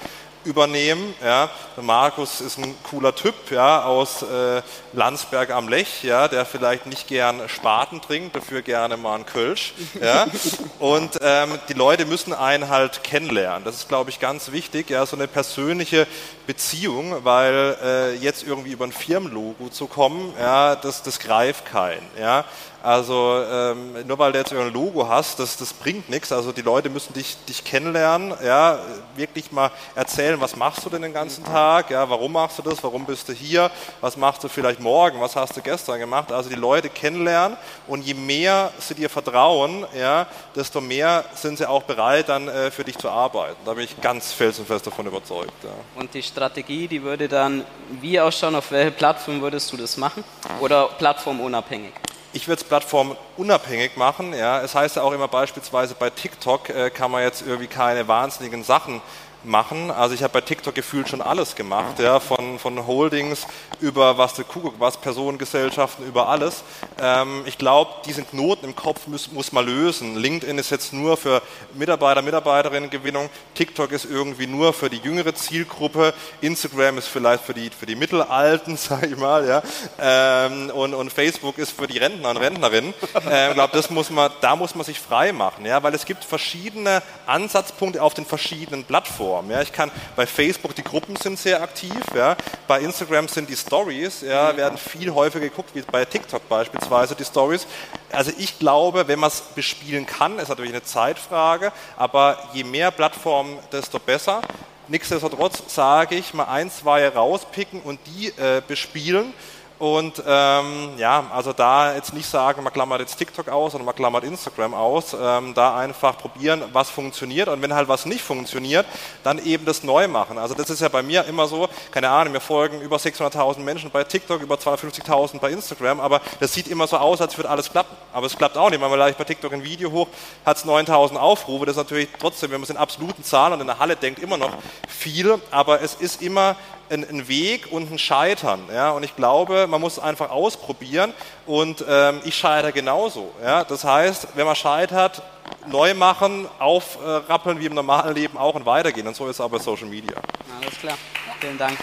übernehmen. Ja. Der Markus ist ein cooler Typ ja, aus äh, Landsberg am Lech, ja, der vielleicht nicht gern Spaten trinkt, dafür gerne mal einen Kölsch. Ja. Und ähm, die Leute müssen einen halt kennenlernen. Das ist, glaube ich, ganz wichtig, ja, so eine persönliche Beziehung, weil äh, jetzt irgendwie über ein Firmenlogo zu kommen, ja, das, das greift keinen. Ja. Also ähm, nur weil du jetzt ein Logo hast, das, das bringt nichts. Also die Leute müssen dich, dich kennenlernen, ja, wirklich mal erzählen, was machst du denn den ganzen Tag, ja, warum machst du das, warum bist du hier, was machst du vielleicht morgen, was hast du gestern gemacht. Also die Leute kennenlernen und je mehr sie dir vertrauen, ja, desto mehr sind sie auch bereit, dann äh, für dich zu arbeiten. Da bin ich ganz felsenfest davon überzeugt. Ja. Und die Strategie, die würde dann wie ausschauen, auf welche Plattform würdest du das machen? Oder plattformunabhängig? Ich würde es plattformunabhängig machen. Ja. Es heißt ja auch immer beispielsweise bei TikTok äh, kann man jetzt irgendwie keine wahnsinnigen Sachen machen. Also ich habe bei TikTok gefühlt schon alles gemacht, ja, von, von Holdings über was der Kuckuck, was Personengesellschaften, über alles. Ähm, ich glaube, diesen Knoten im Kopf muss, muss man lösen. LinkedIn ist jetzt nur für Mitarbeiter, Mitarbeiterinnengewinnung. TikTok ist irgendwie nur für die jüngere Zielgruppe. Instagram ist vielleicht für die, für die Mittelalten, sage ich mal, ja. Ähm, und, und Facebook ist für die Rentner und Rentnerinnen. Ähm, ich glaube, muss man, da muss man sich frei machen, ja, weil es gibt verschiedene Ansatzpunkte auf den verschiedenen Plattformen. Ja. Ich kann bei Facebook die Gruppen sind sehr aktiv, ja. Bei Instagram sind die Stories, ja, werden viel häufiger geguckt wie bei TikTok beispielsweise die Stories. Also ich glaube, wenn man es bespielen kann, ist natürlich eine Zeitfrage, aber je mehr Plattformen, desto besser. Nichtsdestotrotz sage ich, mal ein, zwei rauspicken und die äh, bespielen und ähm, ja, also da jetzt nicht sagen, man klammert jetzt TikTok aus oder man klammert Instagram aus, ähm, da einfach probieren, was funktioniert und wenn halt was nicht funktioniert, dann eben das neu machen. Also das ist ja bei mir immer so, keine Ahnung, mir folgen über 600.000 Menschen bei TikTok, über 250.000 bei Instagram, aber das sieht immer so aus, als würde alles klappen. Aber es klappt auch nicht, weil man gleich bei TikTok ein Video hoch, hat es 9.000 Aufrufe, das ist natürlich trotzdem, wenn man es in absoluten Zahlen und in der Halle denkt, immer noch viel, aber es ist immer ein, ein Weg und ein Scheitern. Ja? Und ich glaube, man muss es einfach ausprobieren und ähm, ich scheitere genauso. Ja? Das heißt, wenn man scheitert, neu machen, aufrappeln wie im normalen Leben auch und weitergehen. Und so ist es auch bei Social Media. Alles klar. Vielen Dank.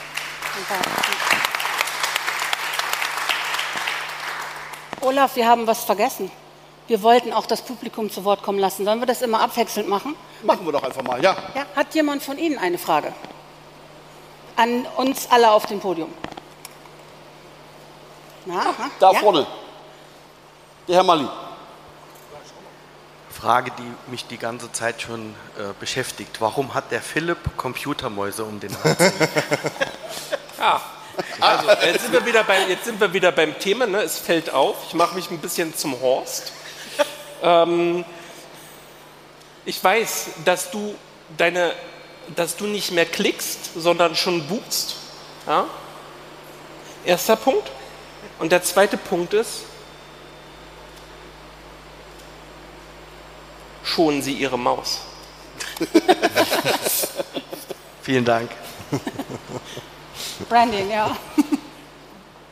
Olaf, wir haben was vergessen. Wir wollten auch das Publikum zu Wort kommen lassen. Sollen wir das immer abwechselnd machen? Machen wir doch einfach mal, ja. Ja, hat jemand von Ihnen eine Frage? An uns alle auf dem Podium. Na, na, Da ja? vorne. Der Herr Mali. Frage, die mich die ganze Zeit schon äh, beschäftigt. Warum hat der Philipp Computermäuse um den Hals? Ja. Also, jetzt sind wir wieder beim, jetzt sind wir wieder beim Thema. Ne? Es fällt auf. Ich mache mich ein bisschen zum Horst. Ähm, ich weiß, dass du, deine, dass du nicht mehr klickst, sondern schon buchst. Ja? Erster Punkt. Und der zweite Punkt ist, schonen Sie Ihre Maus. Vielen Dank. Branding, ja.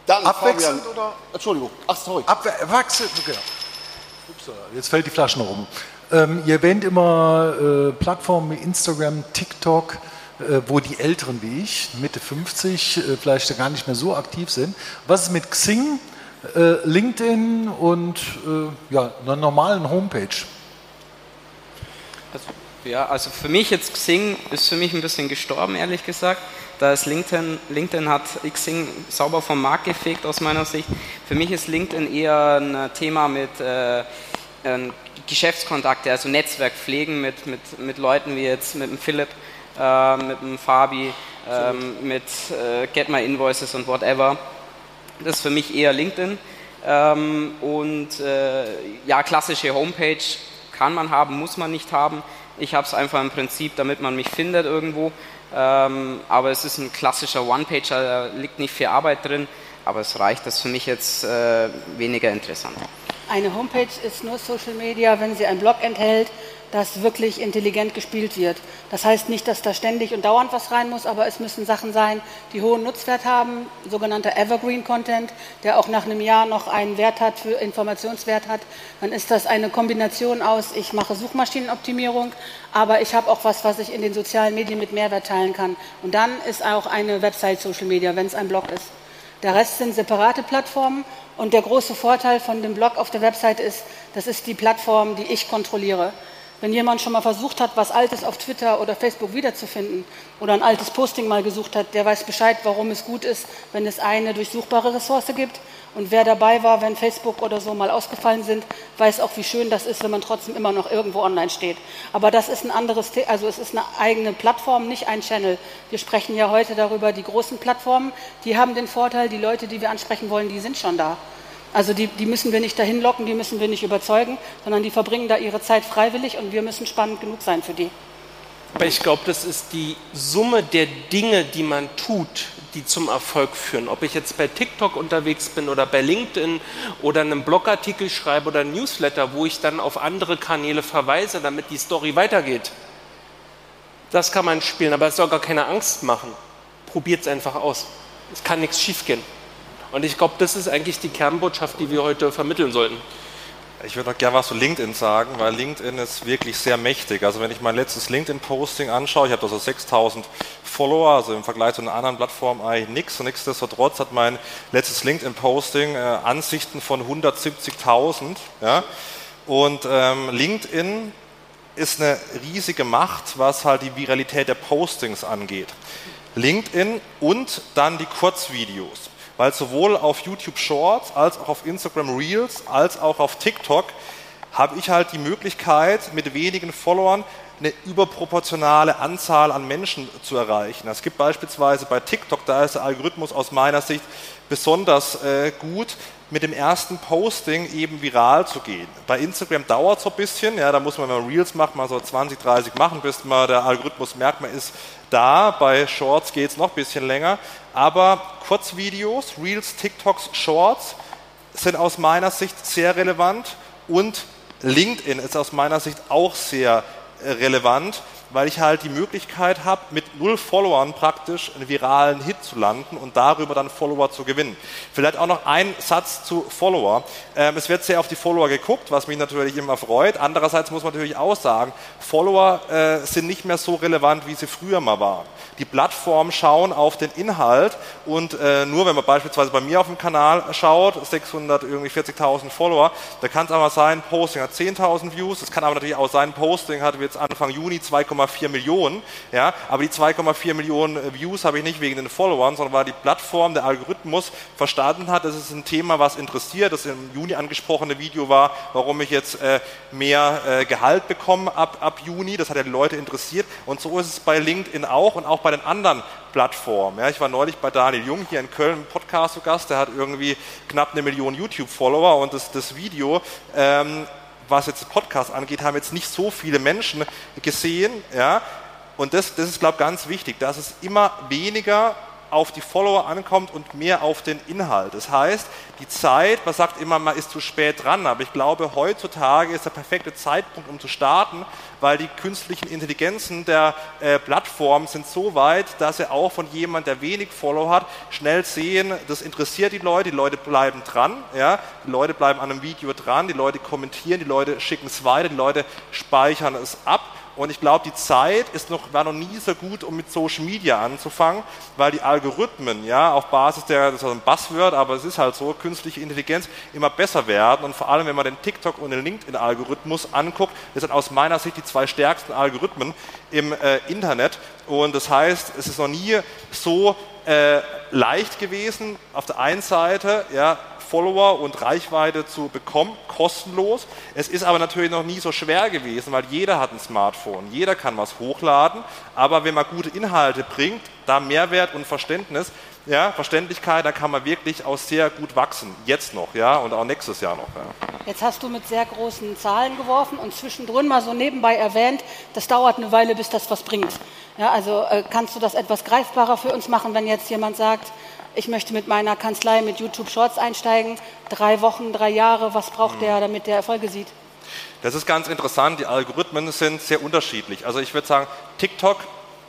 Dann Abwechselnd Fabian. oder? Entschuldigung. Ach, sorry. Abwechselnd. Okay. Ups, jetzt fällt die Flasche noch um. Ähm, ihr erwähnt immer äh, Plattformen wie Instagram, TikTok, äh, wo die Älteren wie ich, Mitte 50, äh, vielleicht gar nicht mehr so aktiv sind. Was ist mit Xing, äh, LinkedIn und äh, ja, einer normalen Homepage? Also, ja, also für mich jetzt Xing ist für mich ein bisschen gestorben, ehrlich gesagt. Da ist LinkedIn, LinkedIn hat Xing sauber vom Markt gefegt aus meiner Sicht. Für mich ist LinkedIn eher ein Thema mit äh, Geschäftskontakte, also Netzwerk pflegen mit, mit, mit Leuten wie jetzt mit dem Philipp, äh, mit dem Fabi, ähm, mit äh, Get My Invoices und whatever. Das ist für mich eher LinkedIn. Ähm, und äh, ja, klassische Homepage kann man haben, muss man nicht haben. Ich habe es einfach im Prinzip, damit man mich findet irgendwo. Ähm, aber es ist ein klassischer One-Pager, da liegt nicht viel Arbeit drin, aber es reicht. Das ist für mich jetzt äh, weniger interessant. Eine Homepage ist nur Social Media, wenn sie ein Blog enthält, das wirklich intelligent gespielt wird. Das heißt nicht, dass da ständig und dauernd was rein muss, aber es müssen Sachen sein, die hohen Nutzwert haben, sogenannter Evergreen Content, der auch nach einem Jahr noch einen Wert hat, für Informationswert hat. Dann ist das eine Kombination aus, ich mache Suchmaschinenoptimierung, aber ich habe auch was, was ich in den sozialen Medien mit Mehrwert teilen kann. Und dann ist auch eine Website Social Media, wenn es ein Blog ist. Der Rest sind separate Plattformen und der große Vorteil von dem Blog auf der Website ist, das ist die Plattform, die ich kontrolliere. Wenn jemand schon mal versucht hat, was Altes auf Twitter oder Facebook wiederzufinden oder ein altes Posting mal gesucht hat, der weiß Bescheid, warum es gut ist, wenn es eine durchsuchbare Ressource gibt. Und wer dabei war, wenn Facebook oder so mal ausgefallen sind, weiß auch, wie schön das ist, wenn man trotzdem immer noch irgendwo online steht. Aber das ist ein anderes, The also es ist eine eigene Plattform, nicht ein Channel. Wir sprechen ja heute darüber, die großen Plattformen, die haben den Vorteil, die Leute, die wir ansprechen wollen, die sind schon da. Also die, die müssen wir nicht dahin locken, die müssen wir nicht überzeugen, sondern die verbringen da ihre Zeit freiwillig und wir müssen spannend genug sein für die. Aber ich glaube, das ist die Summe der Dinge, die man tut, die zum Erfolg führen. Ob ich jetzt bei TikTok unterwegs bin oder bei LinkedIn oder einen Blogartikel schreibe oder ein Newsletter, wo ich dann auf andere Kanäle verweise, damit die Story weitergeht. Das kann man spielen, aber es soll gar keine Angst machen. Probiert es einfach aus. Es kann nichts schiefgehen. Und ich glaube, das ist eigentlich die Kernbotschaft, die wir heute vermitteln sollten. Ich würde noch gerne was zu LinkedIn sagen, weil LinkedIn ist wirklich sehr mächtig. Also wenn ich mein letztes LinkedIn-Posting anschaue, ich habe da so 6000 Follower, also im Vergleich zu einer anderen Plattform eigentlich nichts. Und nichtsdestotrotz hat mein letztes LinkedIn-Posting äh, Ansichten von 170.000. Ja? Und ähm, LinkedIn ist eine riesige Macht, was halt die Viralität der Postings angeht. LinkedIn und dann die Kurzvideos weil sowohl auf YouTube Shorts als auch auf Instagram Reels als auch auf TikTok habe ich halt die Möglichkeit, mit wenigen Followern eine überproportionale Anzahl an Menschen zu erreichen. Es gibt beispielsweise bei TikTok, da ist der Algorithmus aus meiner Sicht besonders äh, gut, mit dem ersten Posting eben viral zu gehen. Bei Instagram dauert es so ein bisschen, ja, da muss man, wenn man Reels macht, mal so 20, 30 machen, bis man der Algorithmus merkt, man ist da. Bei Shorts geht es noch ein bisschen länger. Aber Kurzvideos, Reels, TikToks, Shorts sind aus meiner Sicht sehr relevant und LinkedIn ist aus meiner Sicht auch sehr äh, relevant, weil ich halt die Möglichkeit habe, mit null Followern praktisch einen viralen Hit zu landen und darüber dann Follower zu gewinnen. Vielleicht auch noch ein Satz zu Follower. Ähm, es wird sehr auf die Follower geguckt, was mich natürlich immer freut. Andererseits muss man natürlich auch sagen, Follower äh, sind nicht mehr so relevant, wie sie früher mal waren. Die Plattformen schauen auf den Inhalt und äh, nur wenn man beispielsweise bei mir auf dem Kanal schaut, 600 irgendwie 40.000 Follower, da kann es aber sein, Posting hat 10.000 Views, es kann aber natürlich auch sein, Posting hat jetzt Anfang Juni 2,4 Millionen, ja, aber die 2,4 Millionen äh, Views habe ich nicht wegen den Followern, sondern weil die Plattform, der Algorithmus verstanden hat, das ist ein Thema, was interessiert. Das im Juni angesprochene Video war, warum ich jetzt äh, mehr äh, Gehalt bekomme ab, ab Juni. Das hat ja die Leute interessiert. Und so ist es bei LinkedIn auch und auch bei den anderen Plattformen. Ja, ich war neulich bei Daniel Jung hier in Köln im Podcast zu Gast. Der hat irgendwie knapp eine Million YouTube-Follower und das, das Video ähm, was jetzt Podcast angeht, haben jetzt nicht so viele Menschen gesehen. Ja? Und das, das ist, glaube ich, ganz wichtig, dass es immer weniger auf die Follower ankommt und mehr auf den Inhalt. Das heißt, die Zeit, man sagt immer, man ist zu spät dran, aber ich glaube, heutzutage ist der perfekte Zeitpunkt, um zu starten, weil die künstlichen Intelligenzen der äh, Plattform sind so weit, dass sie auch von jemand, der wenig Follower hat, schnell sehen, das interessiert die Leute, die Leute bleiben dran, ja? die Leute bleiben an einem Video dran, die Leute kommentieren, die Leute schicken es weiter, die Leute speichern es ab und ich glaube, die Zeit ist noch, war noch nie so gut, um mit Social Media anzufangen, weil die Algorithmen, ja, auf Basis der, das ist ein Buzzword, aber es ist halt so, künstliche Intelligenz immer besser werden. Und vor allem, wenn man den TikTok und den LinkedIn-Algorithmus anguckt, das sind aus meiner Sicht die zwei stärksten Algorithmen im äh, Internet. Und das heißt, es ist noch nie so äh, leicht gewesen, auf der einen Seite, ja, Follower und Reichweite zu bekommen, kostenlos. Es ist aber natürlich noch nie so schwer gewesen, weil jeder hat ein Smartphone, jeder kann was hochladen, aber wenn man gute Inhalte bringt, da Mehrwert und Verständnis, ja, Verständlichkeit, da kann man wirklich auch sehr gut wachsen, jetzt noch, ja, und auch nächstes Jahr noch. Ja. Jetzt hast du mit sehr großen Zahlen geworfen und zwischendrin mal so nebenbei erwähnt, das dauert eine Weile, bis das was bringt. Ja, also äh, kannst du das etwas greifbarer für uns machen, wenn jetzt jemand sagt, ich möchte mit meiner Kanzlei mit YouTube Shorts einsteigen, drei Wochen, drei Jahre, was braucht der, damit der Erfolge sieht? Das ist ganz interessant, die Algorithmen sind sehr unterschiedlich. Also ich würde sagen, TikTok,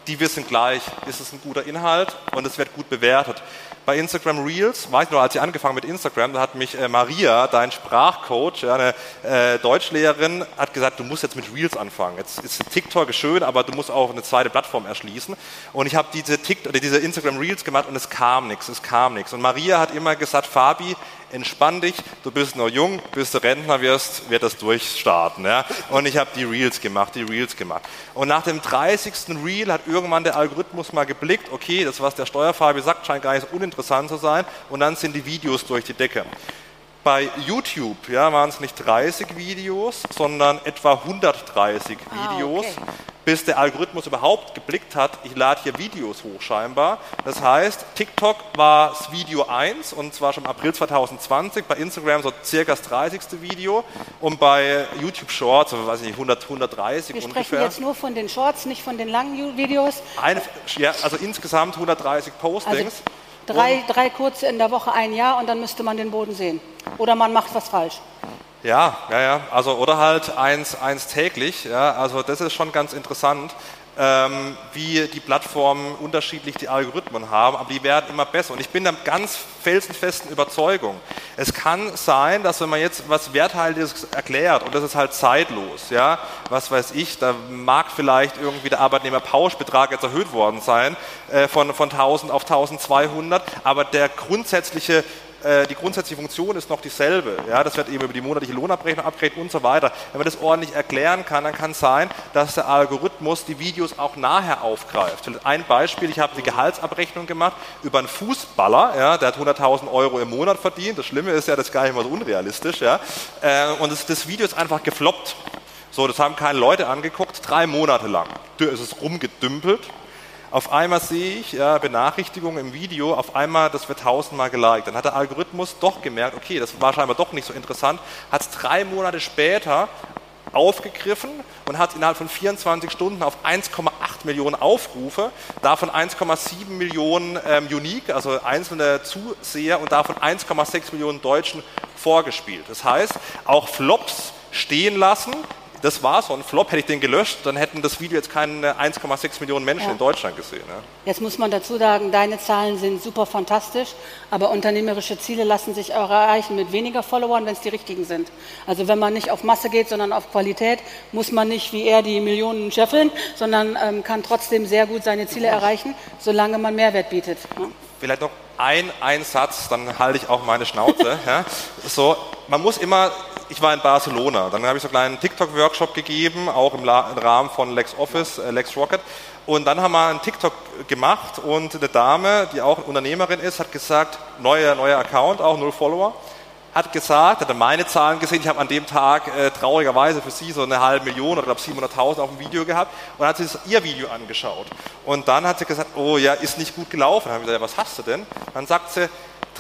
die wissen gleich, ist es ein guter Inhalt und es wird gut bewertet bei Instagram Reels, weiß ich noch, als ich angefangen mit Instagram, da hat mich äh, Maria, dein Sprachcoach, eine äh, Deutschlehrerin, hat gesagt, du musst jetzt mit Reels anfangen. Jetzt ist TikTok schön, aber du musst auch eine zweite Plattform erschließen. Und ich habe diese, diese Instagram Reels gemacht und es kam nichts, es kam nichts. Und Maria hat immer gesagt, Fabi, entspann dich, du bist noch jung, bis du Rentner wirst, wird das durchstarten. Ja? Und ich habe die Reels gemacht, die Reels gemacht. Und nach dem 30. Reel hat irgendwann der Algorithmus mal geblickt, okay, das, was der Steuerfabi sagt, scheint gar nicht so uninteressant zu sein. Und dann sind die Videos durch die Decke bei YouTube ja, waren es nicht 30 Videos, sondern etwa 130 ah, Videos, okay. bis der Algorithmus überhaupt geblickt hat, ich lade hier Videos hoch scheinbar. Das heißt, TikTok war das Video 1 und zwar schon im April 2020, bei Instagram so circa das 30. Video und bei YouTube Shorts, also weiß ich nicht, 100, 130 Wir ungefähr. sprechen jetzt nur von den Shorts, nicht von den langen Videos. Eine, ja, also insgesamt 130 Postings. Also Drei, drei kurze in der Woche, ein Jahr und dann müsste man den Boden sehen. Oder man macht was falsch. Ja, ja, ja. Also oder halt eins, eins täglich. Ja, also das ist schon ganz interessant wie die Plattformen unterschiedlich die Algorithmen haben, aber die werden immer besser. Und ich bin der ganz felsenfesten Überzeugung, es kann sein, dass wenn man jetzt was Werthaltiges erklärt und das ist halt zeitlos, ja, was weiß ich, da mag vielleicht irgendwie der Arbeitnehmerpauschbetrag jetzt erhöht worden sein äh, von, von 1000 auf 1200, aber der grundsätzliche die grundsätzliche Funktion ist noch dieselbe. Ja, das wird eben über die monatliche Lohnabrechnung abgerechnet und so weiter. Wenn man das ordentlich erklären kann, dann kann es sein, dass der Algorithmus die Videos auch nachher aufgreift. Ein Beispiel, ich habe die Gehaltsabrechnung gemacht über einen Fußballer, ja, der hat 100.000 Euro im Monat verdient. Das Schlimme ist ja, das ist gar nicht mal so unrealistisch. Ja, äh, und das, das Video ist einfach gefloppt. So, das haben keine Leute angeguckt, drei Monate lang. ist es rumgedümpelt. Auf einmal sehe ich ja, Benachrichtigungen im Video, auf einmal, das wird tausendmal geliked. Dann hat der Algorithmus doch gemerkt, okay, das war scheinbar doch nicht so interessant, hat es drei Monate später aufgegriffen und hat innerhalb von 24 Stunden auf 1,8 Millionen Aufrufe, davon 1,7 Millionen ähm, Unique, also einzelne Zuseher und davon 1,6 Millionen Deutschen vorgespielt. Das heißt, auch Flops stehen lassen, das war so ein Flop, hätte ich den gelöscht, dann hätten das Video jetzt keine 1,6 Millionen Menschen ja. in Deutschland gesehen. Ja. Jetzt muss man dazu sagen, deine Zahlen sind super fantastisch, aber unternehmerische Ziele lassen sich auch erreichen mit weniger Followern, wenn es die richtigen sind. Also wenn man nicht auf Masse geht, sondern auf Qualität, muss man nicht wie er die Millionen scheffeln, sondern ähm, kann trotzdem sehr gut seine Ziele erreichen, solange man Mehrwert bietet. Ja. Vielleicht noch ein, ein Satz, dann halte ich auch meine Schnauze. ja. So, man muss immer ich war in Barcelona. Dann habe ich so einen kleinen TikTok-Workshop gegeben, auch im, Rahmen von LexOffice, äh, LexRocket. Und dann haben wir einen TikTok gemacht und eine Dame, die auch Unternehmerin ist, hat gesagt, neuer, neuer Account, auch null Follower, hat gesagt, hat meine Zahlen gesehen, ich habe an dem Tag äh, traurigerweise für sie so eine halbe Million oder 700.000 auf dem Video gehabt und hat sie ihr Video angeschaut. Und dann hat sie gesagt, oh ja, ist nicht gut gelaufen. Dann habe ich gesagt, was hast du denn? Dann sagt sie,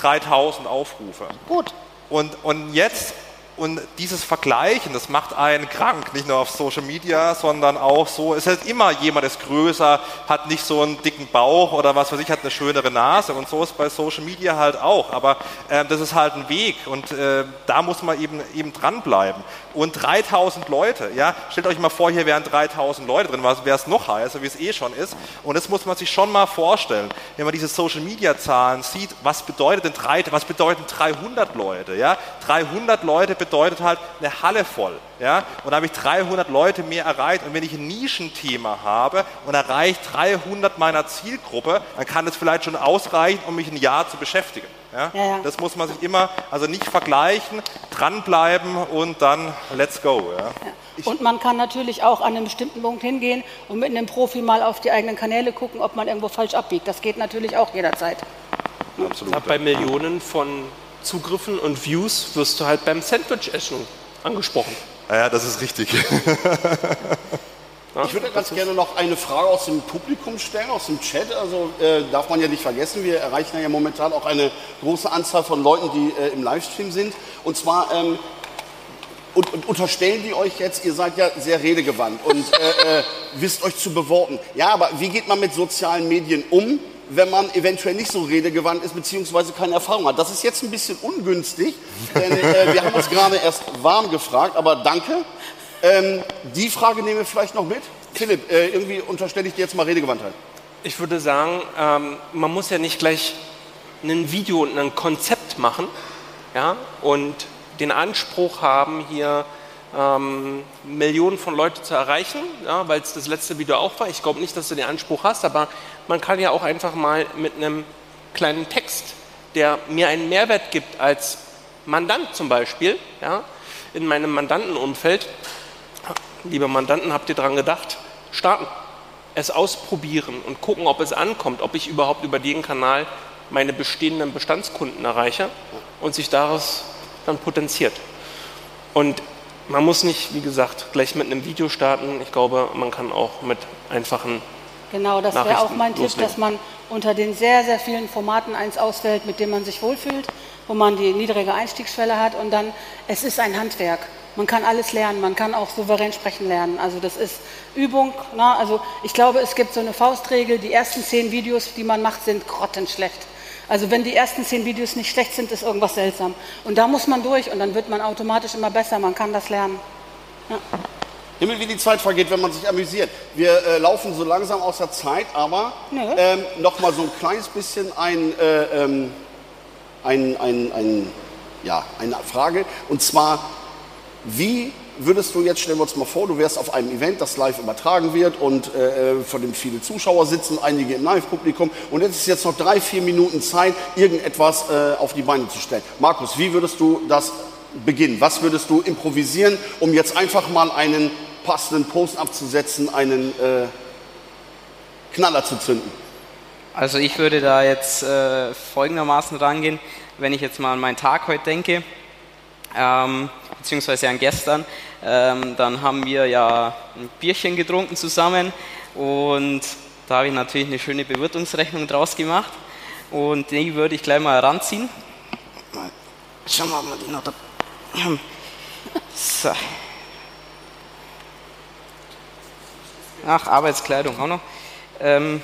3000 Aufrufe. Gut. Und, und jetzt und dieses Vergleichen, das macht einen krank, nicht nur auf Social Media, sondern auch so, es ist immer jemand ist größer, hat nicht so einen dicken Bauch oder was weiß ich, hat eine schönere Nase und so ist bei Social Media halt auch. Aber äh, das ist halt ein Weg und äh, da muss man eben, eben dranbleiben. Und 3000 Leute, ja, stellt euch mal vor, hier wären 3000 Leute drin, wäre es noch heißer, wie es eh schon ist. Und das muss man sich schon mal vorstellen, wenn man diese Social Media Zahlen sieht, was bedeutet denn drei, was bedeuten 300 Leute, ja? 300 Leute bedeutet halt eine Halle voll. Ja? Und da habe ich 300 Leute mehr erreicht. Und wenn ich ein Nischenthema habe und erreiche 300 meiner Zielgruppe, dann kann es vielleicht schon ausreichen, um mich ein Jahr zu beschäftigen. Ja? Ja, ja. Das muss man sich immer, also nicht vergleichen, dranbleiben und dann let's go. Und man kann natürlich auch an einem bestimmten Punkt hingehen und mit einem Profi mal auf die eigenen Kanäle gucken, ob man irgendwo falsch abbiegt. Das geht natürlich auch jederzeit. Absolut. Bei Millionen von Zugriffen und Views wirst du halt beim Sandwich-Essen angesprochen. Ja, das ist richtig. Ich würde ganz gerne noch eine Frage aus dem Publikum stellen, aus dem Chat. Also äh, darf man ja nicht vergessen, wir erreichen ja momentan auch eine große Anzahl von Leuten, die äh, im Livestream sind. Und zwar ähm, und, und, unterstellen die euch jetzt, ihr seid ja sehr redegewandt und äh, äh wisst euch zu beworten. Ja, aber wie geht man mit sozialen Medien um? Wenn man eventuell nicht so redegewandt ist beziehungsweise keine Erfahrung hat. Das ist jetzt ein bisschen ungünstig, denn äh, wir haben uns gerade erst warm gefragt, aber danke. Ähm, die Frage nehmen wir vielleicht noch mit. Philipp, äh, irgendwie unterstelle ich dir jetzt mal Redegewandtheit. Ich würde sagen, ähm, man muss ja nicht gleich ein Video und ein Konzept machen ja, und den Anspruch haben, hier ähm, Millionen von Leuten zu erreichen, ja, weil es das letzte Video auch war. Ich glaube nicht, dass du den Anspruch hast, aber man kann ja auch einfach mal mit einem kleinen Text, der mir einen Mehrwert gibt als Mandant zum Beispiel, ja, in meinem Mandantenumfeld, liebe Mandanten, habt ihr daran gedacht, starten, es ausprobieren und gucken, ob es ankommt, ob ich überhaupt über den Kanal meine bestehenden Bestandskunden erreiche und sich daraus dann potenziert. Und man muss nicht, wie gesagt, gleich mit einem Video starten. Ich glaube, man kann auch mit einfachen Genau, das wäre auch mein loslegen. Tipp, dass man unter den sehr, sehr vielen Formaten eins auswählt, mit dem man sich wohlfühlt, wo man die niedrige Einstiegsschwelle hat und dann, es ist ein Handwerk. Man kann alles lernen, man kann auch souverän sprechen lernen. Also das ist Übung. Ne? also ich glaube, es gibt so eine Faustregel, die ersten zehn Videos, die man macht, sind grottenschlecht. Also wenn die ersten zehn Videos nicht schlecht sind, ist irgendwas seltsam. Und da muss man durch und dann wird man automatisch immer besser. Man kann das lernen. Ja. Himmel, wie die Zeit vergeht, wenn man sich amüsiert. Wir äh, laufen so langsam aus der Zeit, aber ähm, noch mal so ein kleines bisschen ein, äh, ähm, ein, ein, ein, ja, eine Frage. Und zwar, Wie würdest du jetzt, stellen wir uns mal vor, du wärst auf einem Event, das live übertragen wird und äh, vor dem viele Zuschauer sitzen, einige im Live-Publikum und jetzt ist jetzt noch drei, vier Minuten Zeit, irgendetwas äh, auf die Beine zu stellen. Markus, wie würdest du das beginnen? Was würdest du improvisieren, um jetzt einfach mal einen passenden Post abzusetzen, einen äh, Knaller zu zünden? Also ich würde da jetzt äh, folgendermaßen rangehen, wenn ich jetzt mal an meinen Tag heute denke, ähm, beziehungsweise an gestern, ähm, dann haben wir ja ein Bierchen getrunken zusammen und da habe ich natürlich eine schöne Bewirtungsrechnung draus gemacht und die würde ich gleich mal heranziehen. Schauen wir mal, ob wir die noch da. So. Ach, Arbeitskleidung auch noch. Ähm,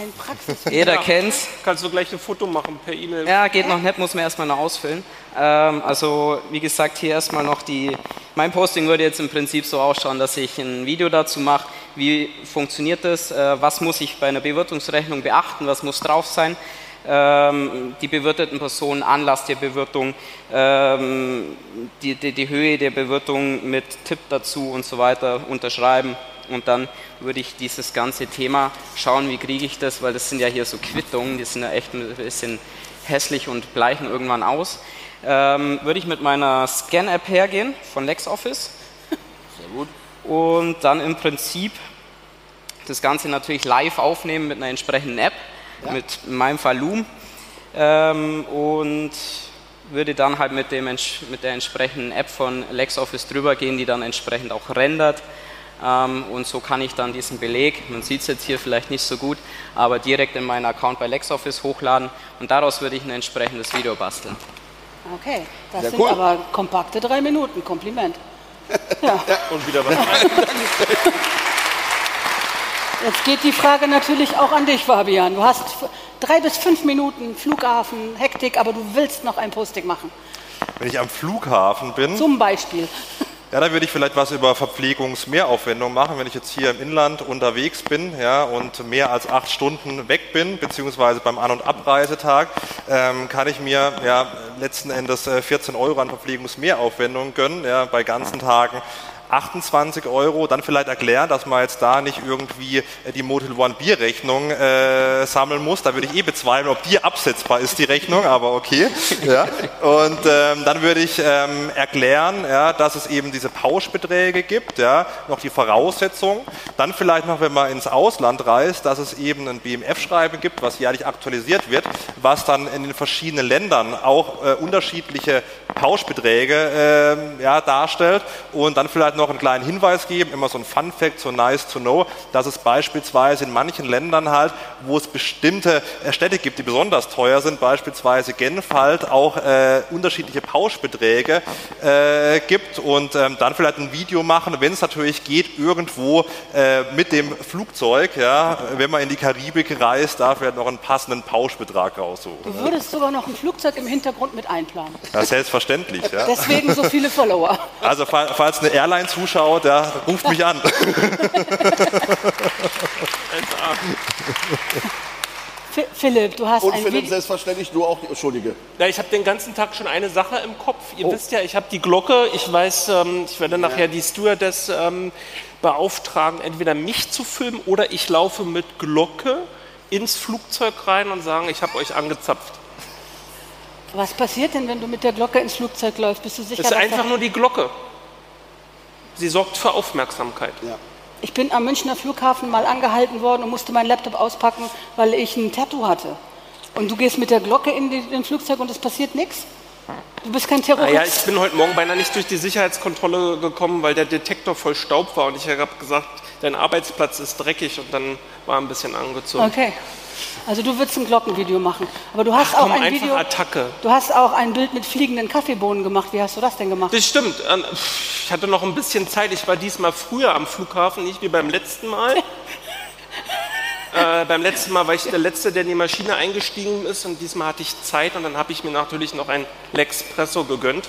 Ein Praxis. jeder kennt's. Kannst du gleich ein Foto machen per E-Mail? Ja, geht noch nicht, muss man erstmal noch ausfüllen. Ähm, also, wie gesagt, hier erstmal noch die. Mein Posting würde jetzt im Prinzip so ausschauen, dass ich ein Video dazu mache, wie funktioniert das, äh, was muss ich bei einer Bewirtungsrechnung beachten, was muss drauf sein. Ähm, die bewirteten Personen, Anlass der Bewirtung, ähm, die, die, die Höhe der Bewirtung mit Tipp dazu und so weiter unterschreiben. Und dann würde ich dieses ganze Thema schauen, wie kriege ich das, weil das sind ja hier so Quittungen, die sind ja echt ein bisschen hässlich und bleichen irgendwann aus. Ähm, würde ich mit meiner Scan-App hergehen von LexOffice. Sehr gut. Und dann im Prinzip das Ganze natürlich live aufnehmen mit einer entsprechenden App, mit in meinem Fall Loom. Ähm, und würde dann halt mit, dem, mit der entsprechenden App von LexOffice drüber gehen, die dann entsprechend auch rendert. Ähm, und so kann ich dann diesen Beleg, man sieht es jetzt hier vielleicht nicht so gut, aber direkt in meinen Account bei LexOffice hochladen und daraus würde ich ein entsprechendes Video basteln. Okay, das Sehr sind cool. aber kompakte drei Minuten. Kompliment. Ja. Und wieder was. Jetzt geht die Frage natürlich auch an dich, Fabian. Du hast drei bis fünf Minuten Flughafen, Hektik, aber du willst noch ein Posting machen. Wenn ich am Flughafen bin, Zum Beispiel. Ja, da würde ich vielleicht was über Verpflegungsmehraufwendung machen, wenn ich jetzt hier im Inland unterwegs bin ja, und mehr als acht Stunden weg bin, beziehungsweise beim An- und Abreisetag, ähm, kann ich mir ja, letzten Endes äh, 14 Euro an Verpflegungsmehraufwendung gönnen, ja, bei ganzen Tagen 28 Euro, dann vielleicht erklären, dass man jetzt da nicht irgendwie äh, die Motel One Bierrechnung äh, sammeln muss. Da würde ich eh bezweifeln, ob die absetzbar ist, die Rechnung, aber okay. Ja. Und ähm, dann würde ich ähm, erklären, ja, dass es eben diese Pauschbeträge gibt, ja, noch die Voraussetzung. Dann vielleicht noch, wenn man ins Ausland reist, dass es eben ein BMF-Schreiben gibt, was jährlich aktualisiert wird, was dann in den verschiedenen Ländern auch äh, unterschiedliche Pauschbeträge ähm, ja, darstellt und dann vielleicht noch einen kleinen Hinweis geben, immer so ein Fun Fact, so nice to know, dass es beispielsweise in manchen Ländern halt, wo es bestimmte äh, Städte gibt, die besonders teuer sind, beispielsweise Genf halt auch äh, unterschiedliche Pauschbeträge äh, gibt und ähm, dann vielleicht ein Video machen, wenn es natürlich geht, irgendwo äh, mit dem Flugzeug, ja, wenn man in die Karibik reist, da vielleicht noch einen passenden Pauschbetrag raussuchen. Du würdest sogar noch ein Flugzeug im Hintergrund mit einplanen. Ja, selbstverständlich. Ja. Deswegen so viele Follower. Also fa- falls eine Airline zuschaut, ja, ruft mich an. Philipp, du hast Und ein Philipp, Video. selbstverständlich, du auch, Entschuldige. Ja, ich habe den ganzen Tag schon eine Sache im Kopf. Ihr wisst ja, ich habe die Glocke. Ich weiß, ähm, ich werde nachher die Stewardess ähm, beauftragen, entweder mich zu filmen oder ich laufe mit Glocke ins Flugzeug rein und sagen, ich habe euch angezapft. Was passiert denn, wenn du mit der Glocke ins Flugzeug läufst? Bist du sicher, Das ist dass einfach da- nur die Glocke. Sie sorgt für Aufmerksamkeit. Ich bin am Münchner Flughafen mal angehalten worden und musste meinen Laptop auspacken, weil ich ein Tattoo hatte. Und du gehst mit der Glocke in den Flugzeug und es passiert nichts? Du bist kein Terrorist. Naja, ich bin heute Morgen beinahe nicht durch die Sicherheitskontrolle gekommen, weil der Detektor voll Staub war und ich habe gesagt, dein Arbeitsplatz ist dreckig und dann war ein bisschen angezogen. Okay. Also du würdest ein Glockenvideo machen. Aber du hast auch Komm, ein einfach Video. Attacke. Du hast auch ein Bild mit fliegenden Kaffeebohnen gemacht. Wie hast du das denn gemacht? Das stimmt. Ähm, Ich hatte noch ein bisschen Zeit. Ich war diesmal früher am Flughafen, nicht wie beim letzten Mal. äh, beim letzten Mal war ich der Letzte, der in die Maschine eingestiegen ist und diesmal hatte ich Zeit und dann habe ich mir natürlich noch ein Lexpresso gegönnt.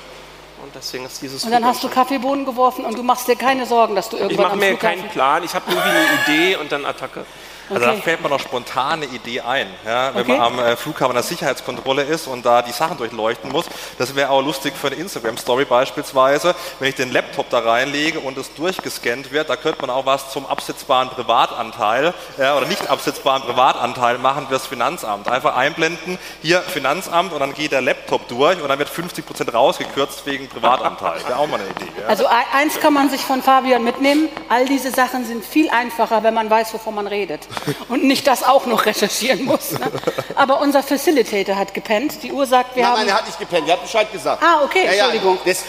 Und deswegen ist dieses Und dann hast du Kaffeebohnen geworfen und du machst dir keine Sorgen, dass du Ich irgendwann mache am mir keinen Plan. Ich habe irgendwie eine Idee und dann Attacke. Also da Okay. fällt mir noch spontane Idee ein, ja, wenn Okay. man am äh, Flughafen der Sicherheitskontrolle ist und da die Sachen durchleuchten muss. Das wäre auch lustig für eine Instagram-Story beispielsweise, wenn ich den Laptop da reinlege und es durchgescannt wird, da könnte man auch was zum absetzbaren Privatanteil ja, oder nicht absetzbaren Privatanteil machen fürs Finanzamt. Einfach einblenden, hier Finanzamt und dann geht der Laptop durch und dann wird 50% rausgekürzt wegen Privatanteil. Wäre auch mal eine Idee. Ja. Also e- eins kann man sich von Fabian mitnehmen. All diese Sachen sind viel einfacher, wenn man weiß, wovon man redet. Und nicht das auch noch recherchieren muss. Ne? Aber unser Facilitator hat gepennt. Die Uhr sagt, wir Nein, haben... nein, er hat nicht gepennt, er hat Bescheid gesagt. Ah, okay, ja, ja, Entschuldigung. Das,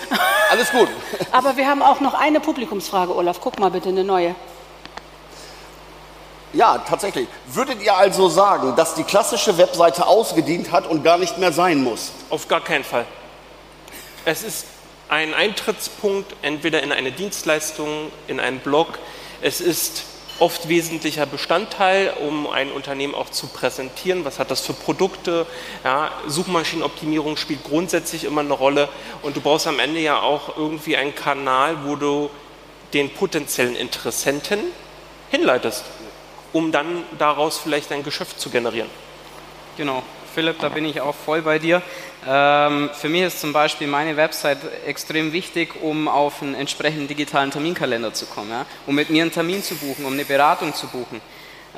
alles gut. Aber wir haben auch noch eine Publikumsfrage, Olaf. Guck mal bitte, eine neue. Ja, tatsächlich. Würdet ihr also sagen, dass die klassische Webseite ausgedient hat und gar nicht mehr sein muss? Auf gar keinen Fall. Es ist ein Eintrittspunkt entweder in eine Dienstleistung, in einen Blog. Es ist oft wesentlicher Bestandteil, um ein Unternehmen auch zu präsentieren. Was hat das für Produkte? Ja, Suchmaschinenoptimierung spielt grundsätzlich immer eine Rolle. Und du brauchst am Ende ja auch irgendwie einen Kanal, wo du den potenziellen Interessenten hinleitest, um dann daraus vielleicht ein Geschäft zu generieren. Genau, Philipp, da bin ich auch voll bei dir. Ähm, für mich ist zum Beispiel meine Website extrem wichtig, um auf einen entsprechenden digitalen Terminkalender zu kommen, ja? um mit mir einen Termin zu buchen, um eine Beratung zu buchen.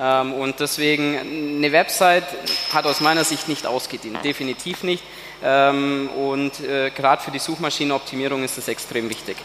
Ähm, und deswegen, eine Website hat aus meiner Sicht nicht ausgedient, definitiv nicht. Ähm, und äh, gerade für die Suchmaschinenoptimierung ist das extrem wichtig.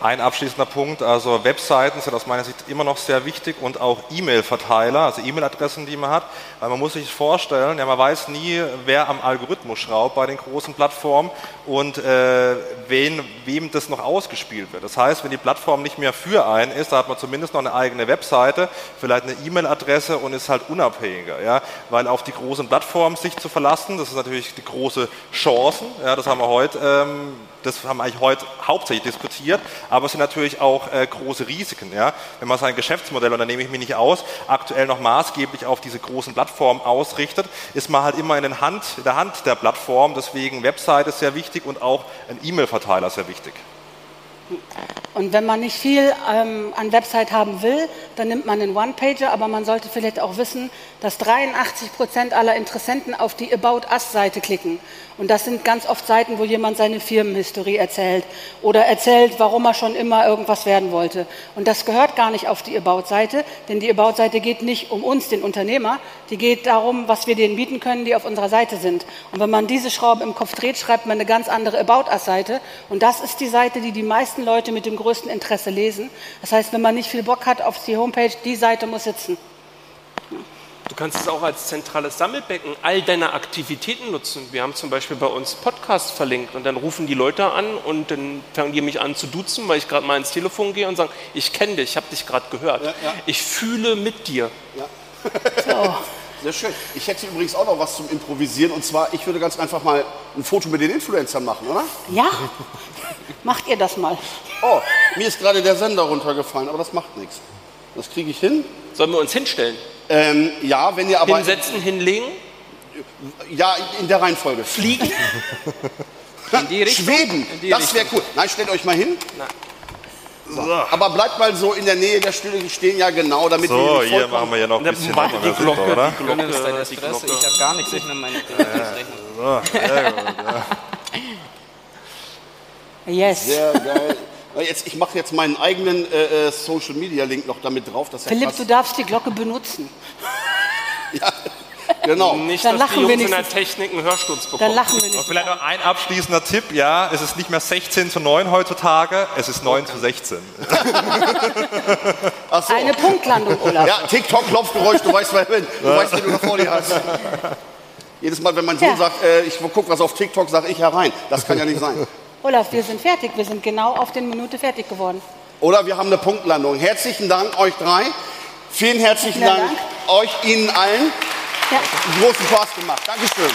Ein abschließender Punkt, also Webseiten sind aus meiner Sicht immer noch sehr wichtig und auch E-Mail-Verteiler, also E-Mail-Adressen, die man hat, weil man muss sich vorstellen, ja, man weiß nie, wer am Algorithmus schraubt bei den großen Plattformen und äh, wen, wem das noch ausgespielt wird. Das heißt, wenn die Plattform nicht mehr für einen ist, da hat man zumindest noch eine eigene Webseite, vielleicht eine E-Mail-Adresse und ist halt unabhängiger, ja, weil auf die großen Plattformen sich zu verlassen, das ist natürlich die große Chance, ja, das haben wir heute ähm, das haben wir eigentlich heute hauptsächlich diskutiert, aber es sind natürlich auch äh, große Risiken. Ja? Wenn man sein Geschäftsmodell, und da nehme ich mich nicht aus, aktuell noch maßgeblich auf diese großen Plattformen ausrichtet, ist man halt immer in, den Hand, in der Hand der Plattform. Deswegen Website ist sehr wichtig und auch ein E-Mail-Verteiler sehr wichtig. Und wenn man nicht viel ähm, an Website haben will, dann nimmt man einen One-Pager, aber man sollte vielleicht auch wissen, dass 83 Prozent aller Interessenten auf die About Us-Seite klicken. Und das sind ganz oft Seiten, wo jemand seine Firmenhistorie erzählt oder erzählt, warum er schon immer irgendwas werden wollte. Und das gehört gar nicht auf die About-Seite, denn die About-Seite geht nicht um uns, den Unternehmer, die geht darum, was wir denen bieten können, die auf unserer Seite sind. Und wenn man diese Schraube im Kopf dreht, schreibt man eine ganz andere About Us-Seite. Und das ist die Seite, die die meisten Leute mit dem größten Interesse lesen. Das heißt, wenn man nicht viel Bock hat auf die Homepage, die Seite muss sitzen. Du kannst es auch als zentrales Sammelbecken all deiner Aktivitäten nutzen. Wir haben zum Beispiel bei uns Podcasts verlinkt und dann rufen die Leute an und dann fangen die mich an zu duzen, weil ich gerade mal ins Telefon gehe und sagen, ich kenne dich, ich habe dich gerade gehört. Ja, ja. Ich fühle mit dir. Sehr schön. Ich hätte übrigens auch noch was zum Improvisieren und zwar, ich würde ganz einfach mal ein Foto mit den Influencern machen, oder? Ja, macht ihr das mal. Oh, mir ist gerade der Sender runtergefallen, aber das macht nichts. Das kriege ich hin. Sollen wir uns hinstellen? Ähm, ja, wenn ihr aber. Hinsetzen, hinlegen? Ja, in der Reihenfolge. Fliegen? In die Richtung? Schweben, In die das wäre cool. Nein, stellt euch mal hin. So. Aber bleibt mal so in der Nähe der Stühle stehen, ja genau, damit So, wir nicht hier machen wir ja noch ein bisschen die Nummer, Glocke, oder? die Glocke, die Espresso. Glocke. Ich habe gar nichts, ich nehme meine Prioritätsrechnung. So, sehr gut, ja. Yes. Sehr geil. Jetzt, ich mache jetzt meinen eigenen äh, äh, Social Media Link noch damit drauf. Das ist ja Philipp, du darfst die Glocke benutzen. Genau. Nicht, Dann dass die lachen Jungs in der. Technik einen Hörsturz Dann bekommen. lachen wir Und nicht. vielleicht noch ein abschließender Tipp, ja, es ist nicht mehr 16 zu 9 heutzutage, es ist 9 zu 16. Ach so. Eine Punktlandung, Olaf. Ja, TikTok-Klopfgeräusch, du weißt, wer, du weißt, wen du da vor dir hast. Jedes Mal, wenn mein Sohn Ja. sagt, äh, ich gucke was auf TikTok, sage ich herein. Das kann ja nicht sein. Olaf, wir sind fertig. Wir sind genau auf den Minute fertig geworden. Oder wir haben eine Punktlandung. Herzlichen Dank euch drei. Vielen herzlichen Dank, Dank. euch, Ihnen allen. Ja. Großen Spaß gemacht. Dankeschön.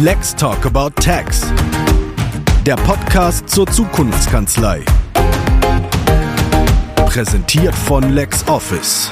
Lex Talk About Tax. Der Podcast zur Zukunftskanzlei. Präsentiert von LexOffice.